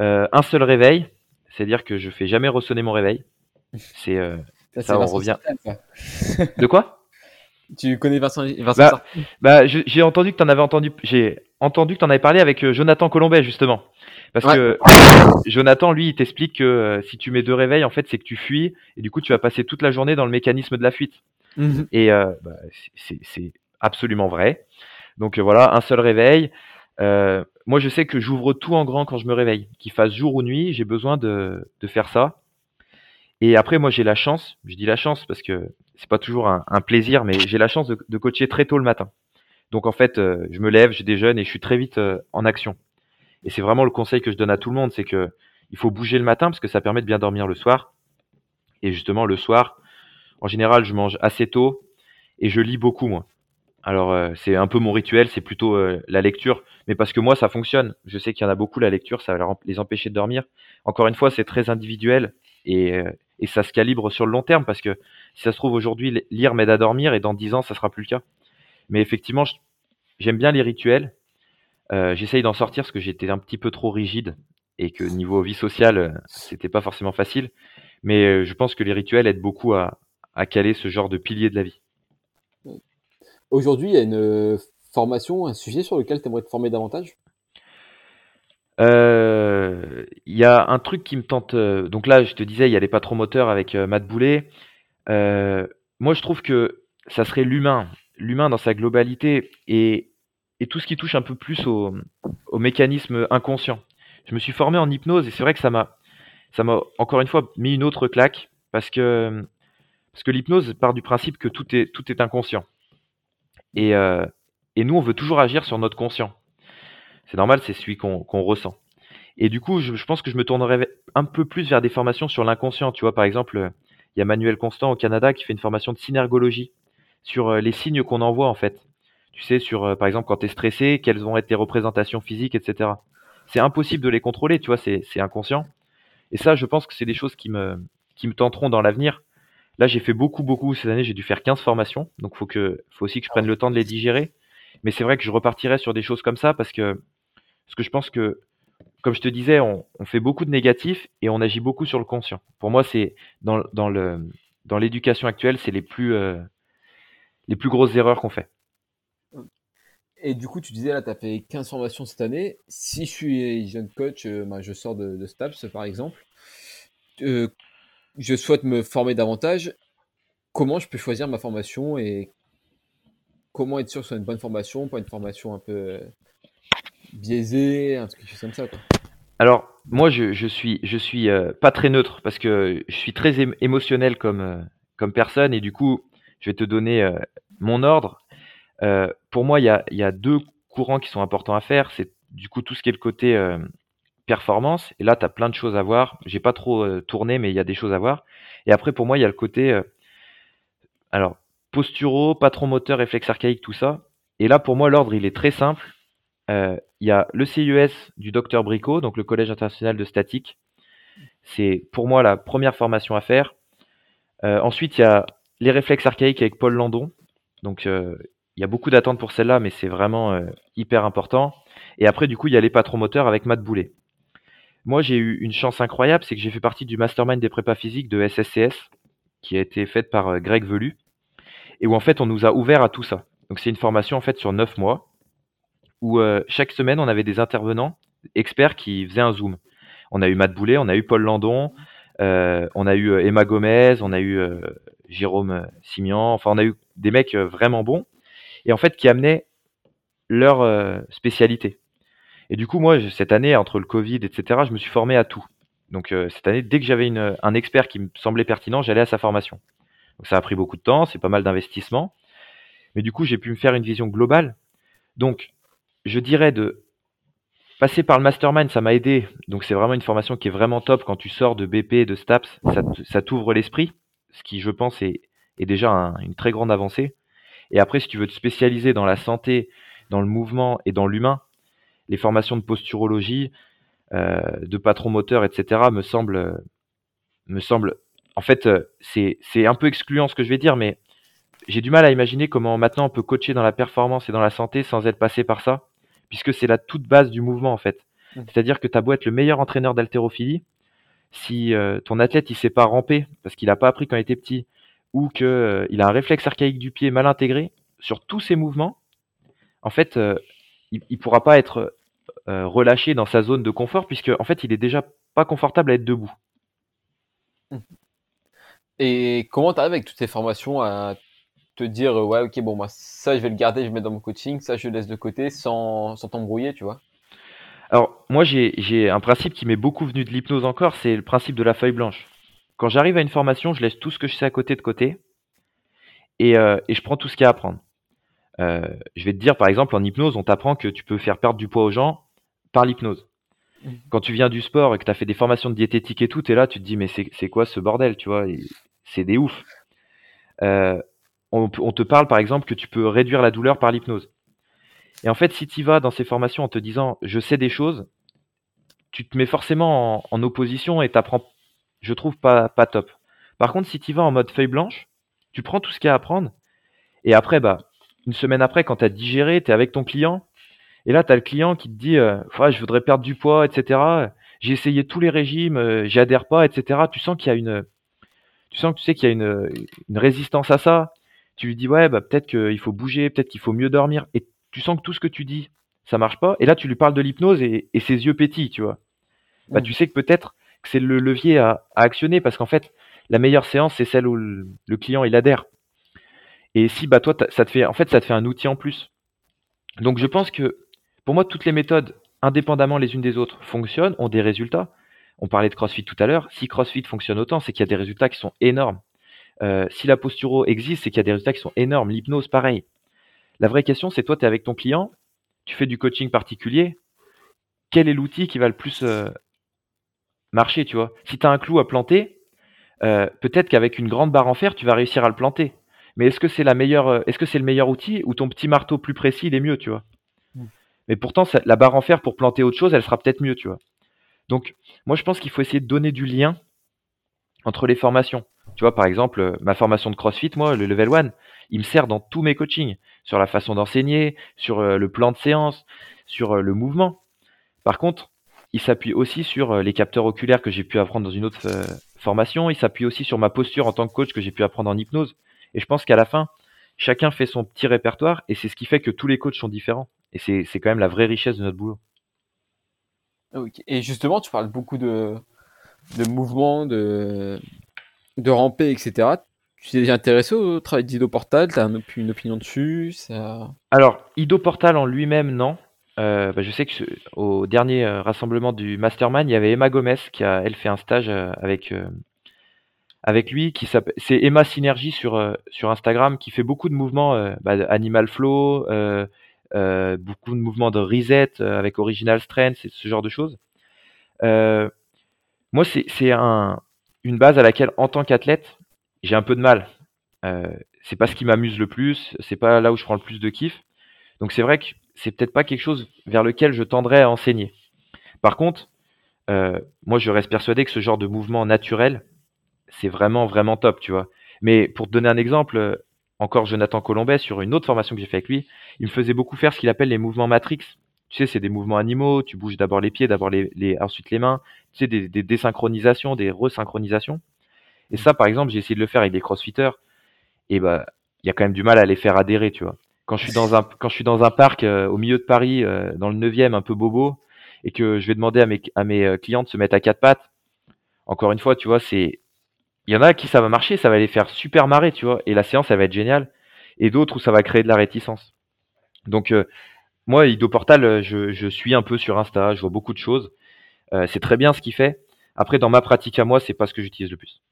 Speaker 3: Euh, un seul réveil, c'est-à-dire que je fais jamais ressonner mon réveil. C'est euh, ça, on revient. De quoi?
Speaker 2: Tu connais Vincent, Vincent
Speaker 3: Bah, bah j'ai entendu que tu en avais entendu. J'ai entendu que tu en avais parlé avec euh, Jonathan Colombet justement. Parce que Jonathan, lui, il t'explique que euh, si tu mets deux réveils, en fait, c'est que tu fuis et du coup, tu vas passer toute la journée dans le mécanisme de la fuite. Mhm. Et euh, bah, c'est absolument vrai. Donc voilà, un seul réveil. moi, je sais que j'ouvre tout en grand quand je me réveille, qu'il fasse jour ou nuit, j'ai besoin de, de faire ça. Et après, moi, j'ai la chance, je dis la chance parce que c'est pas toujours un, plaisir, mais j'ai la chance de, coacher très tôt le matin. Donc en fait, euh, je me lève, je déjeune et je suis très vite euh, en action. Et c'est vraiment le conseil que je donne à tout le monde, c'est que il faut bouger le matin parce que ça permet de bien dormir le soir. Et justement, le soir, en général, je mange assez tôt et je lis beaucoup moi. Alors euh, c'est un peu mon rituel, c'est plutôt la lecture, mais parce que moi ça fonctionne. Je sais qu'il y en a beaucoup la lecture, ça va les empêcher de dormir. Encore une fois, c'est très individuel et, et ça se calibre sur le long terme parce que si ça se trouve aujourd'hui lire m'aide à dormir et dans dix ans ça sera plus le cas. Mais effectivement, j'aime bien les rituels. Euh, J'essaye d'en sortir parce que j'étais un petit peu trop rigide et que niveau vie sociale, euh, c'était pas forcément facile. Mais euh, je pense que les rituels aident beaucoup à, à caler ce genre de pilier de la vie.
Speaker 2: Aujourd'hui, il y a une euh, formation, un sujet sur lequel tu aimerais te former davantage?
Speaker 3: Euh, il y a un truc qui me tente. Euh, donc là, je te disais, il y a les patrons-moteurs avec euh, Matt Boulet. moi, je trouve que ça serait l'humain, l'humain dans sa globalité et, tout ce qui touche un peu plus au, mécanisme inconscient. Je me suis formé en hypnose et c'est vrai que ça m'a, encore une fois mis une autre claque parce que, l'hypnose part du principe que tout est, tout inconscient. Et nous, on veut toujours agir sur notre conscient. C'est normal, c'est celui qu'on ressent. Et du coup, je, pense que je me tournerai un peu plus vers des formations sur l'inconscient. Tu vois, par exemple, il y a Manuel Constant au Canada qui fait une formation de synergologie sur euh, les signes qu'on envoie en fait. Tu sais, sur euh, par exemple quand tu es stressé, quelles vont être tes représentations physiques, etc. C'est impossible de les contrôler, tu vois, c'est inconscient. Et ça, je pense que c'est des choses qui me, tenteront dans l'avenir. Là, j'ai fait beaucoup, beaucoup ces années, j'ai dû faire 15 formations, donc faut faut aussi que je prenne le temps de les digérer. Mais c'est vrai que je repartirai sur des choses comme ça parce que parce que je pense que, comme je te disais, on, fait beaucoup de négatifs et on agit beaucoup sur le conscient. Pour moi, c'est dans, dans, dans l'éducation actuelle, c'est les plus, euh, les plus grosses erreurs qu'on fait.
Speaker 2: Et du coup, tu disais là, tu as fait 15 formations cette année. Si je suis jeune coach, euh, bah, je sors de, de, STAPS par exemple, euh, je souhaite me former davantage. Comment je peux choisir ma formation et comment être sûr que ce soit une bonne formation, pas une formation un peu biaisé, un truc comme ça.
Speaker 3: Alors, moi, je, je suis, je suis euh, pas très neutre parce que je suis très émotionnel comme, euh, comme personne et du coup, je vais te donner euh, mon ordre. pour moi, il y a, y a, deux courants qui sont importants à faire. C'est du coup tout ce qui est le côté performance. Et là, tu as plein de choses à voir. J'ai pas trop tourné, mais il y a des choses à voir. Et après, pour moi, il y a le côté alors posturo, patron moteur, réflexe archaïque, tout ça. Et là, pour moi, l'ordre, il est très simple. Euh, il y a le CIES du docteur Bricot, donc le Collège international de statique. C'est pour moi la première formation à faire. Euh, ensuite, il y a les réflexes archaïques avec Paul Landon. Donc, euh, il y a beaucoup d'attentes pour celle-là, mais c'est vraiment hyper important. Et après, du coup, il y a les patrons moteurs avec Matt Boulet. Moi, j'ai eu une chance incroyable, c'est que j'ai fait partie du mastermind des prépas physiques de SSCS, qui a été faite par Greg Velu, et où en fait, on nous a ouvert à tout ça. Donc, c'est une formation en fait sur 9 mois où euh, chaque semaine, on avait des intervenants experts qui faisaient un zoom. On a eu Matt Boulet, on a eu Paul Landon, euh, on a eu euh, Emma Gomez, on a eu Jérôme Simian, enfin on a eu des mecs vraiment bons et en fait qui amenaient leur spécialité. Et du coup, moi, cette année, entre le Covid, etc., je me suis formé à tout. Donc cette année, dès que j'avais un expert qui me semblait pertinent, j'allais à sa formation. Donc ça a pris beaucoup de temps, c'est pas mal d'investissement. Mais du coup, j'ai pu me faire une vision globale. Donc, je dirais de passer par le mastermind, ça m'a aidé. Donc, c'est vraiment une formation qui est vraiment top quand tu sors de BP, de STAPS. Ça, t'ouvre l'esprit, ce qui, je pense, est, déjà une très grande avancée. Et après, si tu veux te spécialiser dans la santé, dans le mouvement et dans l'humain, les formations de posturologie, euh, de patron moteur, etc., me semblent, me semble, en fait, euh, c'est un peu excluant ce que je vais dire, mais j'ai du mal à imaginer comment maintenant on peut coacher dans la performance et dans la santé sans être passé par ça, puisque c'est la toute base du mouvement en fait. Mmh. C'est-à-dire que tu as beau être le meilleur entraîneur d'haltérophilie, si euh, ton athlète il sait pas ramper parce qu'il n'a pas appris quand il était petit, ou qu'il euh, a un réflexe archaïque du pied mal intégré sur tous ses mouvements, en fait, euh, il, ne pourra pas être relâché dans sa zone de confort puisque en fait il est déjà pas confortable à être debout.
Speaker 2: Mmh. Et comment tu arrives avec toutes ces formations à te dire ouais ok bon moi ça je vais le garder je vais le mettre dans mon coaching ça je le laisse de côté sans sans t'embrouiller tu vois.
Speaker 3: Alors moi j'ai un principe qui m'est beaucoup venu de l'hypnose encore c'est le principe de la feuille blanche. Quand j'arrive à une formation je laisse tout ce que je sais à côté de côté et, euh, et je prends tout ce qu'il y a à apprendre euh, je vais te dire par exemple en hypnose on t'apprend que tu peux faire perdre du poids aux gens par l'hypnose. Mmh. quand tu viens du sport et que tu as fait des formations de diététique et tout, tu es là, tu te dis, mais c'est quoi ce bordel, tu vois? C'est des ouf. Euh, on, te parle par exemple que tu peux réduire la douleur par l'hypnose. Et en fait, si tu vas dans ces formations en te disant je sais des choses, tu te mets forcément en, opposition et t'apprends, je trouve, pas, pas top. Par contre, si tu vas en mode feuille blanche, tu prends tout ce qu'il y a à apprendre, et après, bah, une semaine après, quand tu as digéré, tu es avec ton client, et là, tu as le client qui te dit euh, je voudrais perdre du poids, etc. J'ai essayé tous les régimes, euh, j'y adhère pas, etc. Tu sens qu'il y a une. Tu sens que tu sais qu'il y a une résistance à ça tu lui dis ouais bah peut-être qu'il faut bouger, peut-être qu'il faut mieux dormir, et tu sens que tout ce que tu dis, ça marche pas, et là tu lui parles de l'hypnose et, ses yeux pétillent, tu vois. Bah tu sais que peut-être que c'est le levier à, actionner parce qu'en fait la meilleure séance c'est celle où le, client il adhère. Et si bah toi ça te fait en fait ça te fait un outil en plus. Donc je pense que pour moi toutes les méthodes indépendamment les unes des autres fonctionnent, ont des résultats. On parlait de CrossFit tout à l'heure. Si CrossFit fonctionne autant, c'est qu'il y a des résultats qui sont énormes. Euh, si la posturo existe, c'est qu'il y a des résultats qui sont énormes. L'hypnose, pareil. La vraie question, c'est toi, tu es avec ton client, tu fais du coaching particulier. Quel est l'outil qui va le plus euh, marcher, tu vois? Si tu as un clou à planter, euh, peut-être qu'avec une grande barre en fer, tu vas réussir à le planter. Mais est-ce que c'est la meilleure, est-ce que c'est le meilleur outil ou ton petit marteau plus précis, il est mieux, tu vois? Hmm. Mais pourtant, la barre en fer pour planter autre chose, elle sera peut-être mieux, tu vois. Donc, moi, je pense qu'il faut essayer de donner du lien entre les formations. Tu vois, par exemple, euh, ma formation de CrossFit, moi, le level 1, il me sert dans tous mes coachings, sur la façon d'enseigner, sur euh, le plan de séance, sur euh, le mouvement. Par contre, il s'appuie aussi sur les capteurs oculaires que j'ai pu apprendre dans une autre formation. Il s'appuie aussi sur ma posture en tant que coach que j'ai pu apprendre en hypnose. Et je pense qu'à la fin, chacun fait son petit répertoire et c'est ce qui fait que tous les coachs sont différents. Et c'est quand même la vraie richesse de notre boulot.
Speaker 2: Et justement, tu parles beaucoup de, de mouvement, de, de ramper, etc. Tu t'es déjà intéressé au travail d'Ido Portal? Tu as une opinion dessus?
Speaker 3: Alors, Ido Portal en lui-même, non. Euh, bah, je sais que au dernier euh, rassemblement du Mastermind, il y avait Emma Gomez qui a elle fait un stage euh, avec avec lui qui c'est Emma Synergie sur sur Instagram qui fait beaucoup de mouvements bah, Animal Flow, beaucoup de mouvements de reset avec Original Strength ce genre de choses. moi c'est un une base à laquelle, en tant qu'athlète, j'ai un peu de mal. Euh, c'est pas ce qui m'amuse le plus, c'est pas là où je prends le plus de kiff. Donc c'est vrai que c'est peut-être pas quelque chose vers lequel je tendrais à enseigner. Par contre, euh, moi je reste persuadé que ce genre de mouvement naturel, c'est vraiment vraiment top, tu vois. Mais pour te donner un exemple, euh, encore Jonathan Colombet sur une autre formation que j'ai fait avec lui, il me faisait beaucoup faire ce qu'il appelle les mouvements matrix. Tu sais, c'est des mouvements animaux, tu bouges d'abord les pieds, d'abord les, les, ensuite les mains, sais, des, des désynchronisations, des resynchronisations. Et ça, par exemple, j'ai essayé de le faire avec des crossfitters, et bah, il y a quand même du mal à les faire adhérer, tu vois. Quand je suis dans un, quand je suis dans un parc euh, au milieu de Paris, euh, dans le 9e, un peu bobo, et que je vais demander à mes, à mes euh, clients de se mettre à quatre pattes, encore une fois, tu vois, c'est, il y en a qui ça va marcher, ça va les faire super marrer, tu vois, et la séance, ça va être géniale, et d'autres où ça va créer de la réticence. Donc, moi, Ido Portal, euh, je, suis un peu sur Insta, je vois beaucoup de choses. Euh, c'est très bien ce qu'il fait. Après, dans ma pratique à moi, c'est pas ce que j'utilise le plus.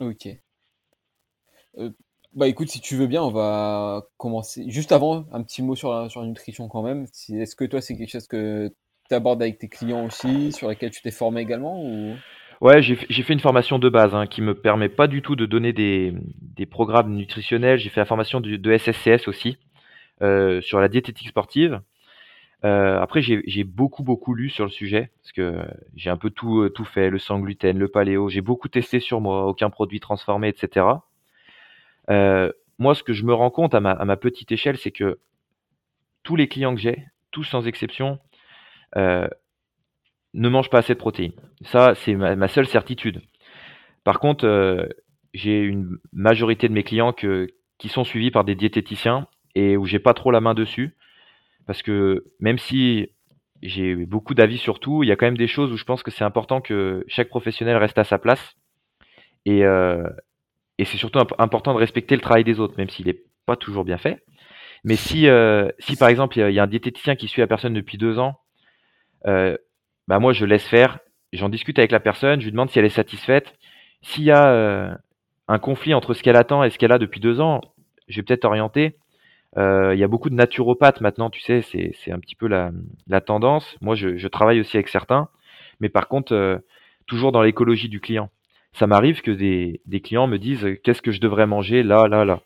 Speaker 2: Ok. Bah écoute, si tu veux bien, on va commencer. Juste avant, un petit mot sur la, sur la nutrition quand même. Est-ce que toi, c'est quelque chose que tu abordes avec tes clients aussi, sur laquelle tu t'es formé également ou...
Speaker 3: Ouais, j'ai fait une formation de base hein, qui me permet pas du tout de donner des, des programmes nutritionnels. J'ai fait la formation de, de SSCS aussi euh, sur la diététique sportive. Euh, après, j'ai beaucoup beaucoup lu sur le sujet parce que j'ai un peu tout euh, tout fait, le sans gluten, le paléo. J'ai beaucoup testé sur moi, aucun produit transformé, etc. Euh, moi, ce que je me rends compte à ma, à ma petite échelle, c'est que tous les clients que j'ai, tous sans exception, euh, ne mangent pas assez de protéines. Ça, c'est ma, ma seule certitude. Par contre, euh, j'ai une majorité de mes clients que, qui sont suivis par des diététiciens et où j'ai pas trop la main dessus. Parce que même si j'ai beaucoup d'avis sur tout, il y a quand même des choses où je pense que c'est important que chaque professionnel reste à sa place. Et, euh, c'est surtout imp- important de respecter le travail des autres, même s'il n'est pas toujours bien fait. Mais si, euh, si par exemple, il y, a il y a un diététicien qui suit la personne depuis deux ans, euh, bah moi, je laisse faire, j'en discute avec la personne, je lui demande si elle est satisfaite. S'il y a euh, un conflit entre ce qu'elle attend et ce qu'elle a depuis deux ans, je vais peut-être orienter. Euh, il y a beaucoup de naturopathes maintenant, tu sais, c'est un petit peu la, la tendance. Moi, je, je travaille aussi avec certains, mais par contre, euh, toujours dans l'écologie du client. Ça m'arrive que des, des clients me disent euh, qu'est-ce que je devrais manger là, là, là.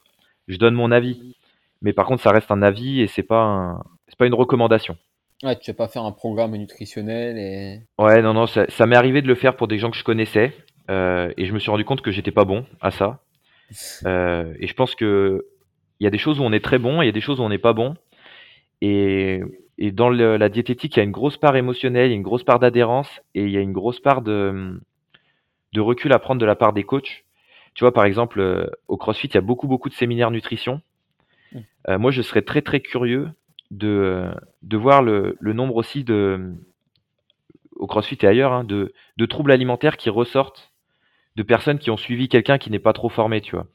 Speaker 3: Je donne mon avis, mais par contre, ça reste un avis et c'est pas un, c'est pas une recommandation.
Speaker 2: Ouais, tu vas pas faire un programme nutritionnel et...
Speaker 3: Ouais, non, non, ça, ça m'est arrivé de le faire pour des gens que je connaissais, euh, et je me suis rendu compte que j'étais pas bon à ça. Euh, et je pense que il y a des choses où on est très bon, et il y a des choses où on n'est pas bon. Et, et dans le- la diététique, il y a une grosse part émotionnelle, il y a une grosse part d'adhérence, et il y a une grosse part de, de recul à prendre de la part des coachs. Tu vois, par exemple, euh, au CrossFit, il y a beaucoup, beaucoup de séminaires nutrition.
Speaker 2: Mm.
Speaker 3: Euh, moi, je serais très, très curieux de, de voir le, le nombre aussi de, au CrossFit et ailleurs, hein, de, de troubles alimentaires qui ressortent de personnes qui ont suivi quelqu'un qui n'est pas trop formé, tu vois.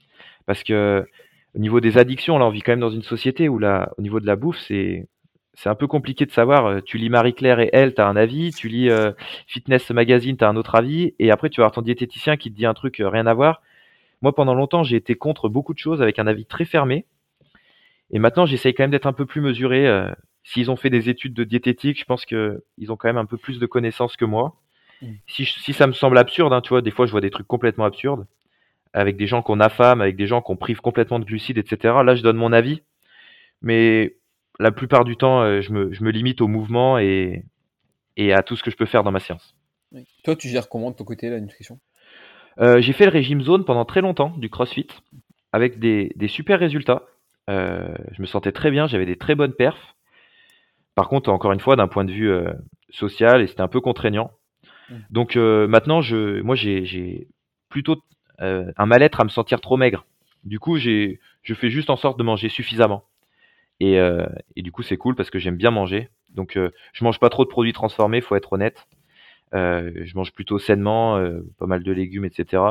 Speaker 3: Parce que au niveau des addictions, là, on vit quand même dans une société où là, au niveau de la bouffe, c'est c'est un peu compliqué de savoir. Euh, Tu lis Marie-Claire et elle, t'as un avis. Tu lis euh, Fitness Magazine, t'as un autre avis. Et après, tu vas avoir ton diététicien qui te dit un truc euh, rien à voir. Moi, pendant longtemps, j'ai été contre beaucoup de choses avec un avis très fermé. Et maintenant, j'essaye quand même d'être un peu plus mesuré. euh, S'ils ont fait des études de diététique, je pense que ils ont quand même un peu plus de connaissances que moi.
Speaker 2: Mm.
Speaker 3: Si, je- si ça me semble absurde, hein, tu vois, des fois, je vois des trucs complètement absurdes avec des gens qu'on affame, avec des gens qu'on prive complètement de glucides, etc. Là, je donne mon avis, mais la plupart du temps, euh, je me, je me limite au mouvement et, et à tout ce que je peux faire dans ma séance.
Speaker 2: Toi, tu gères comment de ton côté la nutrition?
Speaker 3: Euh, j'ai fait le régime zone pendant très longtemps, du CrossFit, avec des, des super résultats. Euh, je me sentais très bien, j'avais des très bonnes perfs. Par contre, encore une fois, d'un point de vue euh, social, et c'était un peu contraignant.
Speaker 2: Mm.
Speaker 3: Donc maintenant, je, moi, j'ai plutôt euh, un mal-être à me sentir trop maigre. Du coup, j'ai, je fais juste en sorte de manger suffisamment. Et, euh, et du coup, c'est cool parce que j'aime bien manger. Donc, euh, je mange pas trop de produits transformés, faut être honnête. Euh, je mange plutôt sainement, pas mal de légumes, etc.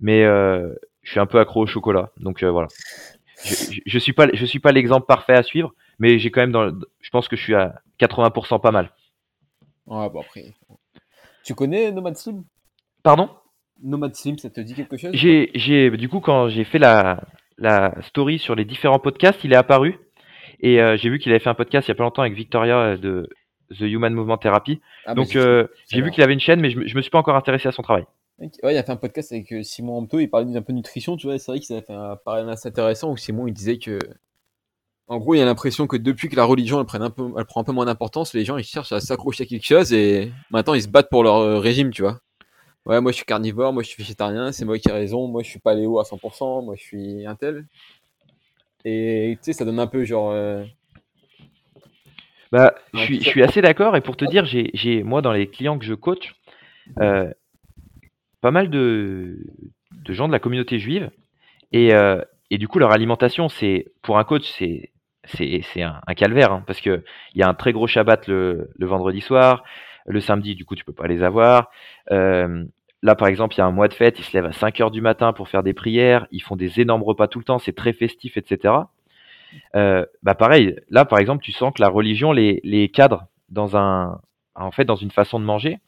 Speaker 3: Mais je suis un peu accro au chocolat. Donc voilà. Je, je, je suis pas, je suis pas l'exemple parfait à suivre, mais j'ai quand même, dans, je pense que je suis à 80% pas mal.
Speaker 2: Ouais, bon après. Tu connais Nomad Slim?
Speaker 3: Pardon?
Speaker 2: Nomad Slim, ça te dit quelque chose?
Speaker 3: J'ai, j'ai, du coup, quand j'ai fait la, la story sur les différents podcasts, il est apparu. Et euh, j'ai vu qu'il avait fait un podcast il y a pas longtemps avec Victoria euh, de The Human Movement Therapy.
Speaker 2: Ah,
Speaker 3: Donc
Speaker 2: j'ai-
Speaker 3: euh, j'ai vu qu'il avait une chaîne, mais je, me- je me suis pas encore intéressé à son travail.
Speaker 2: Ouais, il a fait un podcast avec euh, Simon Amto, il parlait d'un peu de nutrition, tu vois, c'est vrai qu'il avait fait un parallèle assez intéressant où Simon il disait que, en gros, il a l'impression que depuis que la religion elle, prenne un peu, elle prend un peu moins d'importance, les gens ils cherchent à s'accrocher à quelque chose et maintenant ils se battent pour leur euh, régime, tu vois. Ouais, moi je suis carnivore, moi je suis végétarien, c'est moi qui ai raison, moi je suis paléo à 100%, moi je suis un tel. Et tu sais, ça donne un peu genre. euh,
Speaker 3: Bah, je suis, je assez d'accord. Et pour te dire, j'ai, j'ai, moi, dans les clients que je coach, euh, pas mal de, de gens de la communauté juive. Et, euh, et du coup, leur alimentation, c'est, pour un coach, c'est, c'est, c'est un, un calvaire. hein, parce que il y a un très gros Shabbat le, le vendredi soir. Le samedi, du coup, tu peux pas les avoir. Euh, là, par exemple, il y a un mois de fête. Ils se lèvent à 5 heures du matin pour faire des prières. Ils font des énormes repas tout le temps. C'est très festif, etc. Euh, bah pareil, là par exemple, tu sens que la religion les, cadre dans un, en fait, dans une façon de manger.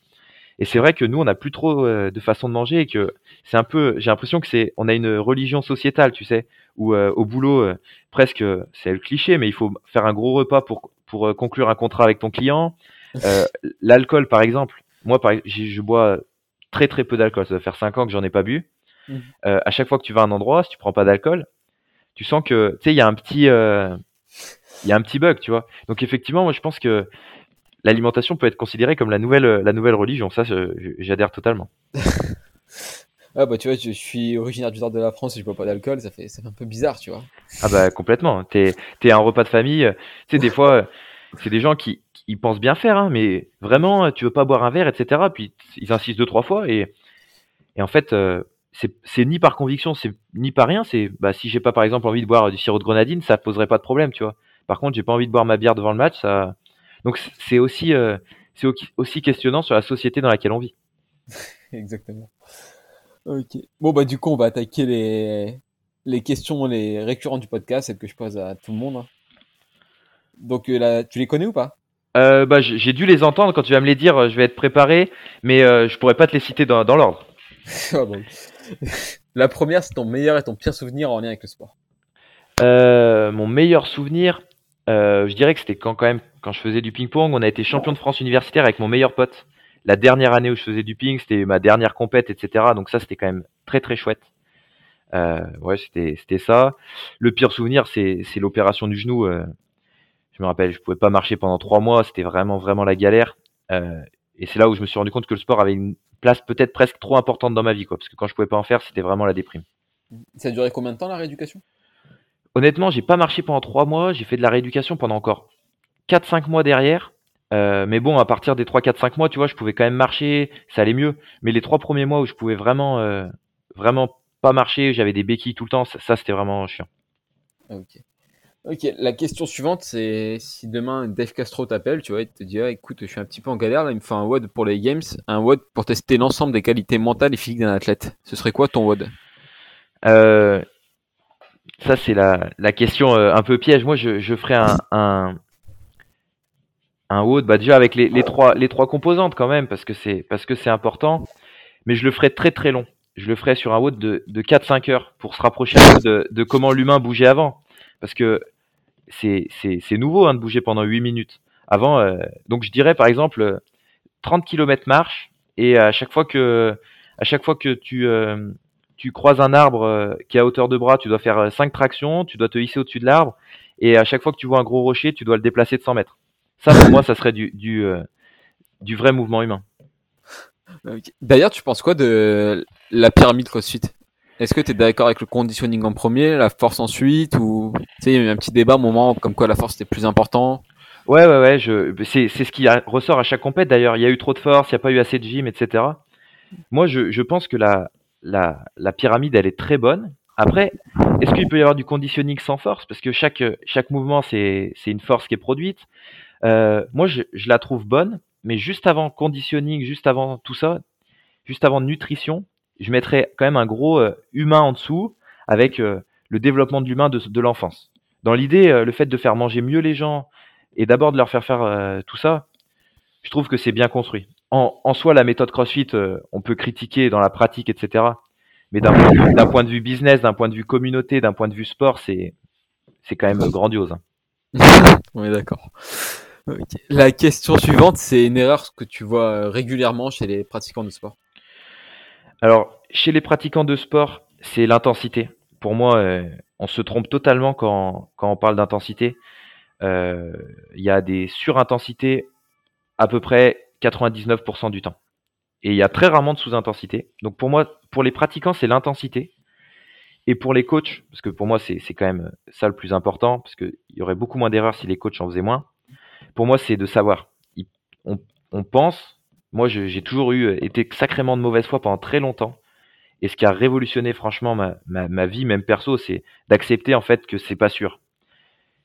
Speaker 3: Et c'est vrai que nous, on n'a plus trop euh, de façon de manger et que c'est un peu, j'ai l'impression que c'est, on a une religion sociétale, tu sais, où au boulot, presque, c'est le cliché, mais il faut faire un gros repas pour pour conclure un contrat avec ton client. L'alcool, par exemple, moi, par, je bois très très peu d'alcool. Ça doit faire 5 ans que j'en ai pas bu. Mmh. à chaque fois que tu vas à un endroit, si tu prends pas d'alcool, tu sens que, tu sais, il y a un petit, il y a un petit bug, tu vois. Donc effectivement, moi, je pense que l'alimentation peut être considérée comme la nouvelle, la nouvelle religion. Ça, j'adhère totalement.
Speaker 2: ah bah tu vois, je, suis originaire du nord de la France et je bois pas d'alcool, ça fait, ça fait un peu bizarre, tu vois.
Speaker 3: Ah bah complètement. T'es es un repas de famille. Tu sais, des fois, c'est des gens qui ils pensent bien faire, hein, mais vraiment, tu veux pas boire un verre, etc. Puis ils insistent deux trois fois et, et en fait, euh, c'est ni par conviction, c'est ni par rien. C'est bah si j'ai pas par exemple envie de boire du sirop de grenadine, ça poserait pas de problème, tu vois. Par contre, j'ai pas envie de boire ma bière devant le match, ça donc c'est aussi, euh, c'est aussi questionnant sur la société dans laquelle on vit.
Speaker 2: Exactement. Ok. Bon bah du coup on va attaquer les, les questions les récurrentes du podcast, celles que je pose à tout le monde. Donc euh, là, tu les connais ou pas?
Speaker 3: Euh, bah, j'ai dû les entendre quand tu vas me les dire, je vais être préparé, mais je pourrais pas te les citer dans, dans l'ordre.
Speaker 2: Ah la première, c'est ton meilleur et ton pire souvenir en lien avec le sport.
Speaker 3: mon meilleur souvenir, je dirais que c'était quand, quand même quand je faisais du ping-pong, on a été champion de France universitaire avec mon meilleur pote. La dernière année où je faisais du ping, c'était ma dernière compète, etc. Donc ça, c'était quand même très très chouette. Euh, ouais, c'était ça. Le pire souvenir, c'est c'est l'opération du genou. Euh, je me rappelle, je pouvais pas marcher pendant trois mois. C'était vraiment vraiment la galère. Euh, et c'est là où je me suis rendu compte que le sport avait une place peut-être presque trop importante dans ma vie, quoi. Parce que quand je pouvais pas en faire, c'était vraiment la déprime.
Speaker 2: Ça a duré combien de temps la rééducation?
Speaker 3: Honnêtement, j'ai pas marché pendant trois mois. J'ai fait de la rééducation pendant encore 4-5 mois derrière. Euh, mais bon, à partir des 3-4-5 mois, tu vois, je pouvais quand même marcher, ça allait mieux. Mais les trois premiers mois où je pouvais vraiment, euh, vraiment pas marcher, j'avais des béquilles tout le temps, ça, c'était vraiment chiant.
Speaker 2: Ok. Ok, la question suivante, c'est si demain Dave Castro t'appelle, tu vois, il te dit ah, écoute, je suis un petit peu en galère, là, il me fait un WOD pour les Games, un WOD pour tester l'ensemble des qualités mentales et physiques d'un athlète. Ce serait quoi ton WOD?
Speaker 3: Euh, Ça, c'est la, la question un peu piège. Moi, je, je ferais un un haut, bah déjà avec les, les, trois, les trois composantes quand même, parce que c'est important. Mais je le ferai très très long. Je le ferai sur un haut de, de 4-5 heures pour se rapprocher un peu de, de comment l'humain bougeait avant. Parce que c'est nouveau hein, de bouger pendant 8 minutes. Avant, euh, donc je dirais par exemple 30 km marche et à chaque fois que à chaque fois que tu euh, tu croises un arbre euh, qui est à hauteur de bras, tu dois faire 5 tractions, tu dois te hisser au-dessus de l'arbre et à chaque fois que tu vois un gros rocher, tu dois le déplacer de 100 mètres. Ça, pour moi, ça serait du, du, vrai mouvement humain.
Speaker 2: D'ailleurs, tu penses quoi de la pyramide CrossFit Est-ce que tu es d'accord avec le conditioning en premier, la force ensuite ou tu sais, il y a eu un petit débat au moment comme quoi la force était plus important?
Speaker 3: Ouais, ouais, ouais. Je... C'est, ce qui ressort à chaque compète d'ailleurs. Il y a eu trop de force, il n'y a pas eu assez de gym, etc. Moi, je, je pense que la, la, la pyramide, elle est très bonne. Après, est-ce qu'il peut y avoir du conditioning sans force? Parce que chaque, chaque mouvement, c'est, c'est une force qui est produite. Euh, moi, je, je, la trouve bonne, mais juste avant conditioning, juste avant tout ça, juste avant nutrition, je mettrais quand même un gros euh, humain en dessous avec euh, le développement de l'humain de, l'enfance. Dans l'idée, le fait de faire manger mieux les gens et d'abord de leur faire faire tout ça, je trouve que c'est bien construit. En, en, soi, la méthode CrossFit, on peut critiquer dans la pratique, etc. Mais d'un point, de vue business, d'un point de vue communauté, d'un point de vue sport, c'est quand même grandiose.
Speaker 2: Hein. on est d'accord. La question suivante, c'est une erreur que tu vois euh, régulièrement chez les pratiquants de sport.
Speaker 3: Alors, chez les pratiquants de sport, c'est l'intensité. Pour moi, euh, on se trompe totalement quand, quand on parle d'intensité. Euh, il y a des surintensités à peu près 99% du temps. Et il y a très rarement de sous-intensité. Donc pour moi, pour les pratiquants, c'est l'intensité. Et pour les coachs, parce que pour moi, c'est quand même ça le plus important, parce qu'il y aurait beaucoup moins d'erreurs si les coachs en faisaient moins pour moi, c'est de savoir. On, pense, moi j'ai toujours eu été sacrément de mauvaise foi pendant très longtemps. Et ce qui a révolutionné franchement ma, vie, même perso, c'est d'accepter en fait que c'est pas sûr.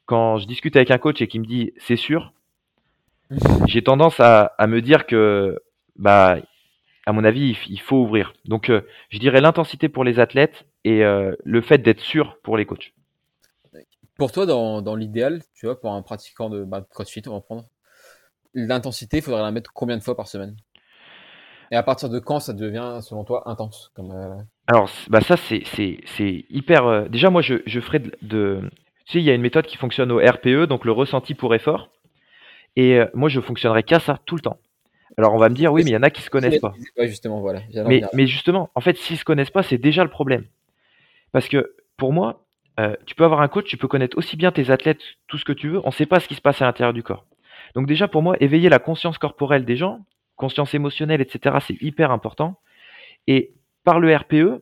Speaker 3: Quand je discute avec un coach et qu'il me dit c'est sûr, j'ai tendance à, me dire que bah à mon avis il, faut ouvrir. Donc euh, je dirais l'intensité pour les athlètes et euh, le fait d'être sûr pour les coachs.
Speaker 2: Pour toi, dans, dans l'idéal, tu vois, pour un pratiquant de bah, CrossFit, on va prendre, l'intensité, il faudrait la mettre combien de fois par semaine? Et à partir de quand ça devient, selon toi, intense comme, euh,
Speaker 3: Alors, bah ça, c'est hyper. euh, Déjà, moi, je, je ferais de, de- Tu sais, il y a une méthode qui fonctionne au RPE, donc le ressenti pour effort. Et euh, moi, je fonctionnerais qu'à ça tout le temps. Alors, on va me dire, oui, mais il y en a qui se connaissent pas.
Speaker 2: Ouais, justement, voilà.
Speaker 3: Mais, mais justement, en fait, s'ils se connaissent pas, c'est déjà le problème. Parce que pour moi, tu peux avoir un coach, tu peux connaître aussi bien tes athlètes, tout ce que tu veux, on ne sait pas ce qui se passe à l'intérieur du corps. Donc déjà, pour moi, éveiller la conscience corporelle des gens, conscience émotionnelle, etc., c'est hyper important. Et par le RPE,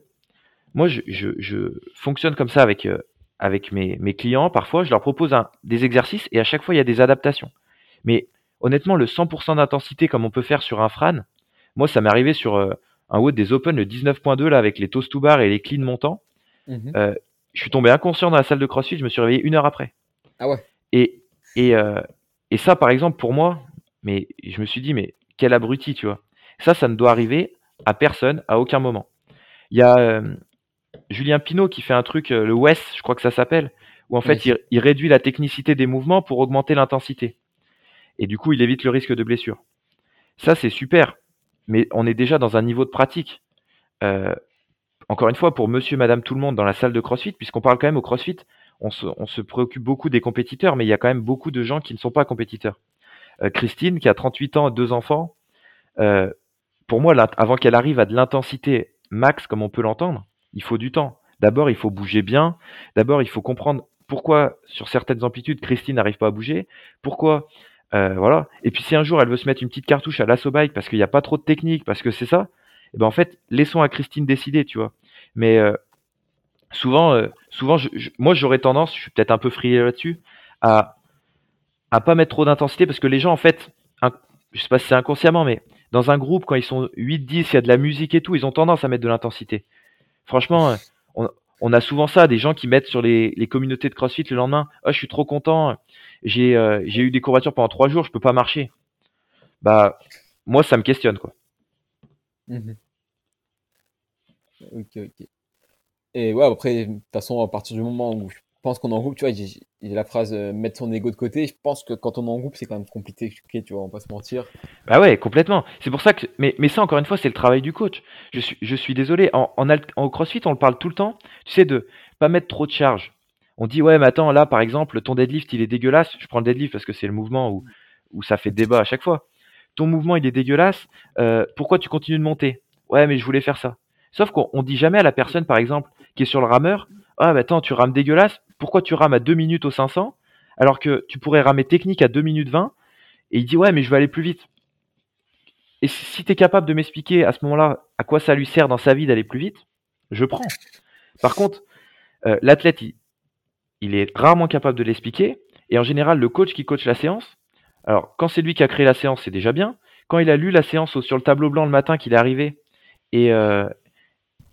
Speaker 3: moi, je, je- je fonctionne comme ça avec, euh, avec mes, mes clients. Parfois, je leur propose un- des exercices et à chaque fois, il y a des adaptations. Mais honnêtement, le 100% d'intensité, comme on peut faire sur un Fran, moi, ça m'est arrivé sur euh, un WOD des Open, le 19.2, là, avec les toast to bar et les cleans montants. Euh, je suis tombé inconscient dans la salle de CrossFit, je me suis réveillé une heure après.
Speaker 2: Ah ouais.
Speaker 3: Et, et, euh, et ça, par exemple, pour moi, mais je me suis dit, mais quel abruti, tu vois. Ça, ça ne doit arriver à personne, à aucun moment. Il y a euh, Julien Pinault qui fait un truc, euh, le WES, je crois que ça s'appelle, où en fait,
Speaker 2: Oui.
Speaker 3: il, il réduit la technicité des mouvements pour augmenter l'intensité. Et du coup, il évite le risque de blessure. Ça, c'est super, mais on est déjà dans un niveau de pratique. Euh, encore une fois, pour monsieur, madame, tout le monde dans la salle de CrossFit, puisqu'on parle quand même au CrossFit, on se, préoccupe beaucoup des compétiteurs, mais il y a quand même beaucoup de gens qui ne sont pas compétiteurs. Euh, Christine, qui a 38 ans, deux enfants, euh, pour moi, avant qu'elle arrive à de l'intensité max, comme on peut l'entendre, il faut du temps. D'abord, il faut bouger bien. D'abord, il faut comprendre pourquoi, sur certaines amplitudes, Christine n'arrive pas à bouger. Pourquoi, euh, voilà. Et puis, si un jour elle veut se mettre une petite cartouche à l'assaut bike parce qu'il n'y a pas trop de technique, parce que c'est ça, eh ben en fait, laissons à Christine décider, tu vois. Mais souvent, euh, moi, j'aurais tendance, je suis peut-être un peu frileux là-dessus, à à pas mettre trop d'intensité parce que les gens, en fait, je sais pas si c'est inconsciemment, mais dans un groupe, quand ils sont 8-10, il y a de la musique et tout, ils ont tendance à mettre de l'intensité. Franchement, euh, on, a souvent ça, des gens qui mettent sur les, communautés de CrossFit le lendemain, oh, je suis trop content, j'ai euh, j'ai eu des courbatures pendant trois jours, je peux pas marcher. Bah, moi, ça me questionne, quoi.
Speaker 2: Ok, ok. Et ouais, après, de toute façon, à partir du moment où je pense qu'on est en groupe, tu vois, j'ai la phrase euh, mettre son ego de côté. Je pense que quand on est en groupe, c'est quand même compliqué, tu vois, on va pas se mentir.
Speaker 3: Bah ouais, complètement. C'est pour ça que. Mais, mais ça, encore une fois, c'est le travail du coach. Je suis, je suis désolé. En, en, CrossFit, on le parle tout le temps. Tu sais, de pas mettre trop de charge. On dit, ouais, mais attends, là, par exemple, ton deadlift, il est dégueulasse. Je prends le deadlift parce que c'est le mouvement où, où ça fait débat à chaque fois. Ton mouvement, il est dégueulasse. euh, pourquoi tu continues de monter? Ouais, mais je voulais faire ça. Sauf qu'on on dit jamais à la personne, par exemple, qui est sur le rameur, ah, bah attends, tu rames dégueulasse. Pourquoi tu rames à 2 minutes au 500 alors que tu pourrais ramer technique à 2 minutes 20 et il dit ouais mais je veux aller plus vite. Et si, tu es capable de m'expliquer à ce moment-là à quoi ça lui sert dans sa vie d'aller plus vite, je prends. Par contre, euh, l'athlète, il, est rarement capable de l'expliquer. Et en général, le coach qui coach la séance, alors quand c'est lui qui a créé la séance, c'est déjà bien. Quand il a lu la séance sur le tableau blanc le matin qu'il est arrivé et, euh,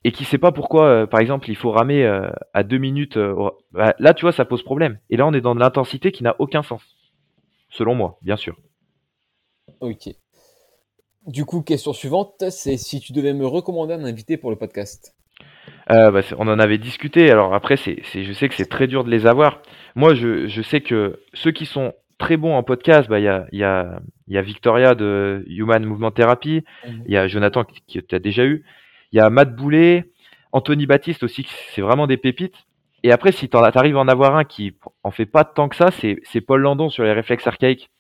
Speaker 3: et qui sait pas pourquoi, euh, par exemple, il faut ramer euh, à deux minutes, euh, bah, là, tu vois, ça pose problème. Et là, on est dans de l'intensité qui n'a aucun sens. Selon moi, bien sûr.
Speaker 2: Ok. Du coup, question suivante, c'est si tu devais me recommander un invité pour le podcast.
Speaker 3: Bah, on en avait discuté. Alors après, c'est, je sais que c'est très dur de les avoir. Moi, je, je sais que ceux qui sont très bons en podcast, bah, il y a, il y, a, il y a Victoria de Human Movement Therapy,
Speaker 2: Mhm.
Speaker 3: il y a Jonathan qui, qui tu as déjà eu, il y a Matt Boulet, Anthony Baptiste aussi, c'est vraiment des pépites. Et après, si tu arrives à en avoir un qui en fait pas tant que ça, c'est, Paul Landon sur les réflexes archaïques.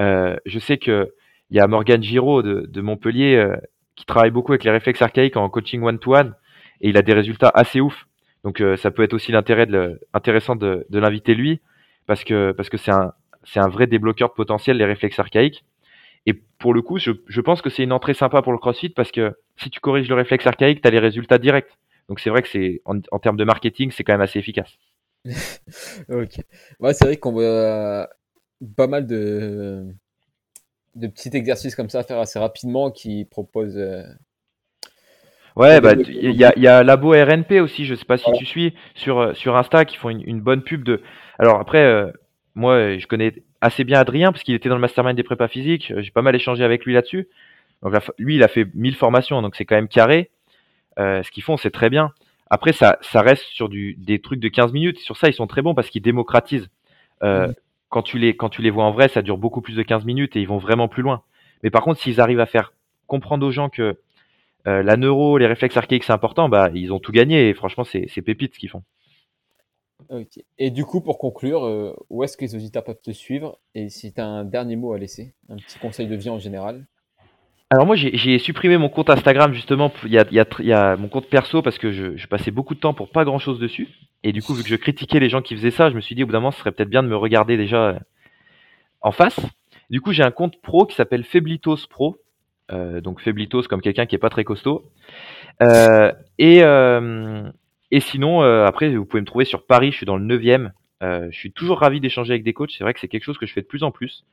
Speaker 3: Euh, je sais que il y a Morgan Giraud de, Montpellier euh, qui travaille beaucoup avec les réflexes archaïques en coaching one-to-one et il a des résultats assez ouf. Donc euh, ça peut être aussi l'intérêt intéressant de, l'inviter lui parce que parce que c'est un un vrai débloqueur potentiel les réflexes archaïques. Et pour le coup, je, je pense que c'est une entrée sympa pour le CrossFit parce que si tu corriges le réflexe archaïque, tu as les résultats directs. Donc c'est vrai que c'est en, en termes de marketing, c'est quand même assez efficace.
Speaker 2: Ok. Ouais, c'est vrai qu'on voit pas mal de, de petits exercices comme ça à faire assez rapidement qui proposent. euh,
Speaker 3: Ouais, bah, il y a, y a Labo RNP aussi, je sais pas si tu suis, sur, euh, sur Insta, qui font une, une bonne pub de. Alors après, euh, moi, euh, je connais assez bien Adrien, parce qu'il était dans le mastermind des prépas physiques, euh, j'ai pas mal échangé avec lui là-dessus. Donc lui, il a fait 1000 formations, donc c'est quand même carré. Euh, ce qu'ils font, c'est très bien. Après, ça, ça reste sur du, des trucs de 15 minutes. Sur ça, ils sont très bons parce qu'ils démocratisent. Euh,
Speaker 2: Mhm.
Speaker 3: quand, tu les, quand tu les vois en vrai, ça dure beaucoup plus de 15 minutes et ils vont vraiment plus loin. Mais par contre, s'ils arrivent à faire comprendre aux gens que euh, la neuro, les réflexes archaïques, c'est important, bah, ils ont tout gagné. Et franchement, c'est c'est pépite ce qu'ils font.
Speaker 2: Et du coup, pour conclure, euh, où est-ce que les auditeurs peuvent te suivre? Et si tu as un dernier mot à laisser, un petit conseil de vie en général?
Speaker 3: Alors moi, j'ai supprimé mon compte Instagram justement. Il y a, mon compte perso parce que je, passais beaucoup de temps pour pas grand-chose dessus. Et du coup, vu que je critiquais les gens qui faisaient ça, je me suis dit au bout d'un moment, ce serait peut-être bien de me regarder déjà euh, en face. Du coup, j'ai un compte pro qui s'appelle Feblitos Pro. Euh, donc Feblitos comme quelqu'un qui est pas très costaud. Et, et sinon, euh, après, vous pouvez me trouver sur Paris, je suis dans le 9e. Euh, je suis toujours ravi d'échanger avec des coachs. C'est vrai que c'est quelque chose que je fais de plus en plus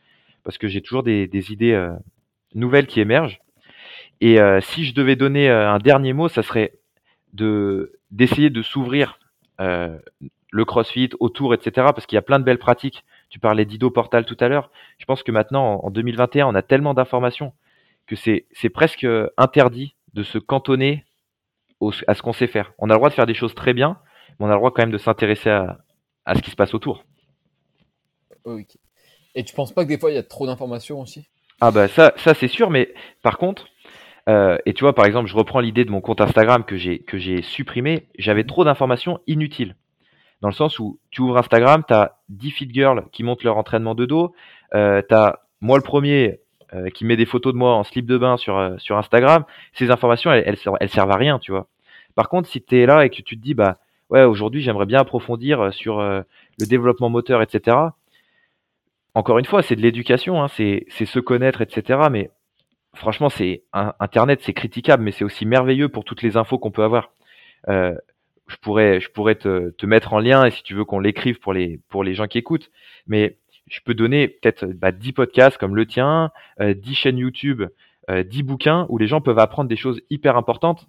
Speaker 3: parce que j'ai toujours des, idées euh, nouvelles qui émergent. Et si je devais donner un dernier mot, ça serait de d'essayer de s'ouvrir le CrossFit autour, etc. Parce qu'il y a plein de belles pratiques. Tu parlais d'Ido Portal tout à l'heure. Je pense que maintenant, en en 2021, on a tellement d'informations que c'est presque interdit de se cantonner au- à ce qu'on sait faire. On a le droit de faire des choses très bien, mais on a le droit quand même de s'intéresser à, à ce qui se passe autour.
Speaker 2: Ok. Et tu penses pas que des fois il y a trop d'informations aussi?
Speaker 3: Ah bah ça, ça c'est sûr, mais par contre, euh, et tu vois par exemple, je reprends l'idée de mon compte Instagram que j'ai que j'ai supprimé, j'avais trop d'informations inutiles. Dans le sens où tu ouvres Instagram, tu as 10 fit girls qui montent leur entraînement de dos, euh, tu as moi le premier euh, qui met des photos de moi en slip de bain sur, euh, sur Instagram, ces informations elles, elles, elles servent à rien, tu vois. Par contre, si tu es là et que tu te dis bah ouais, aujourd'hui j'aimerais bien approfondir euh, sur euh, le développement moteur, etc. Encore une fois, c'est de l'éducation, hein, c'est se connaître, etc. Mais franchement, c'est Internet, c'est critiquable, mais c'est aussi merveilleux pour toutes les infos qu'on peut avoir. Euh, je pourrais, je pourrais te, te mettre en lien et si tu veux qu'on l'écrive pour les, pour les gens qui écoutent. Mais je peux donner peut-être bah, 10 podcasts comme le tien, euh, 10 chaînes YouTube, euh, 10 bouquins où les gens peuvent apprendre des choses hyper importantes.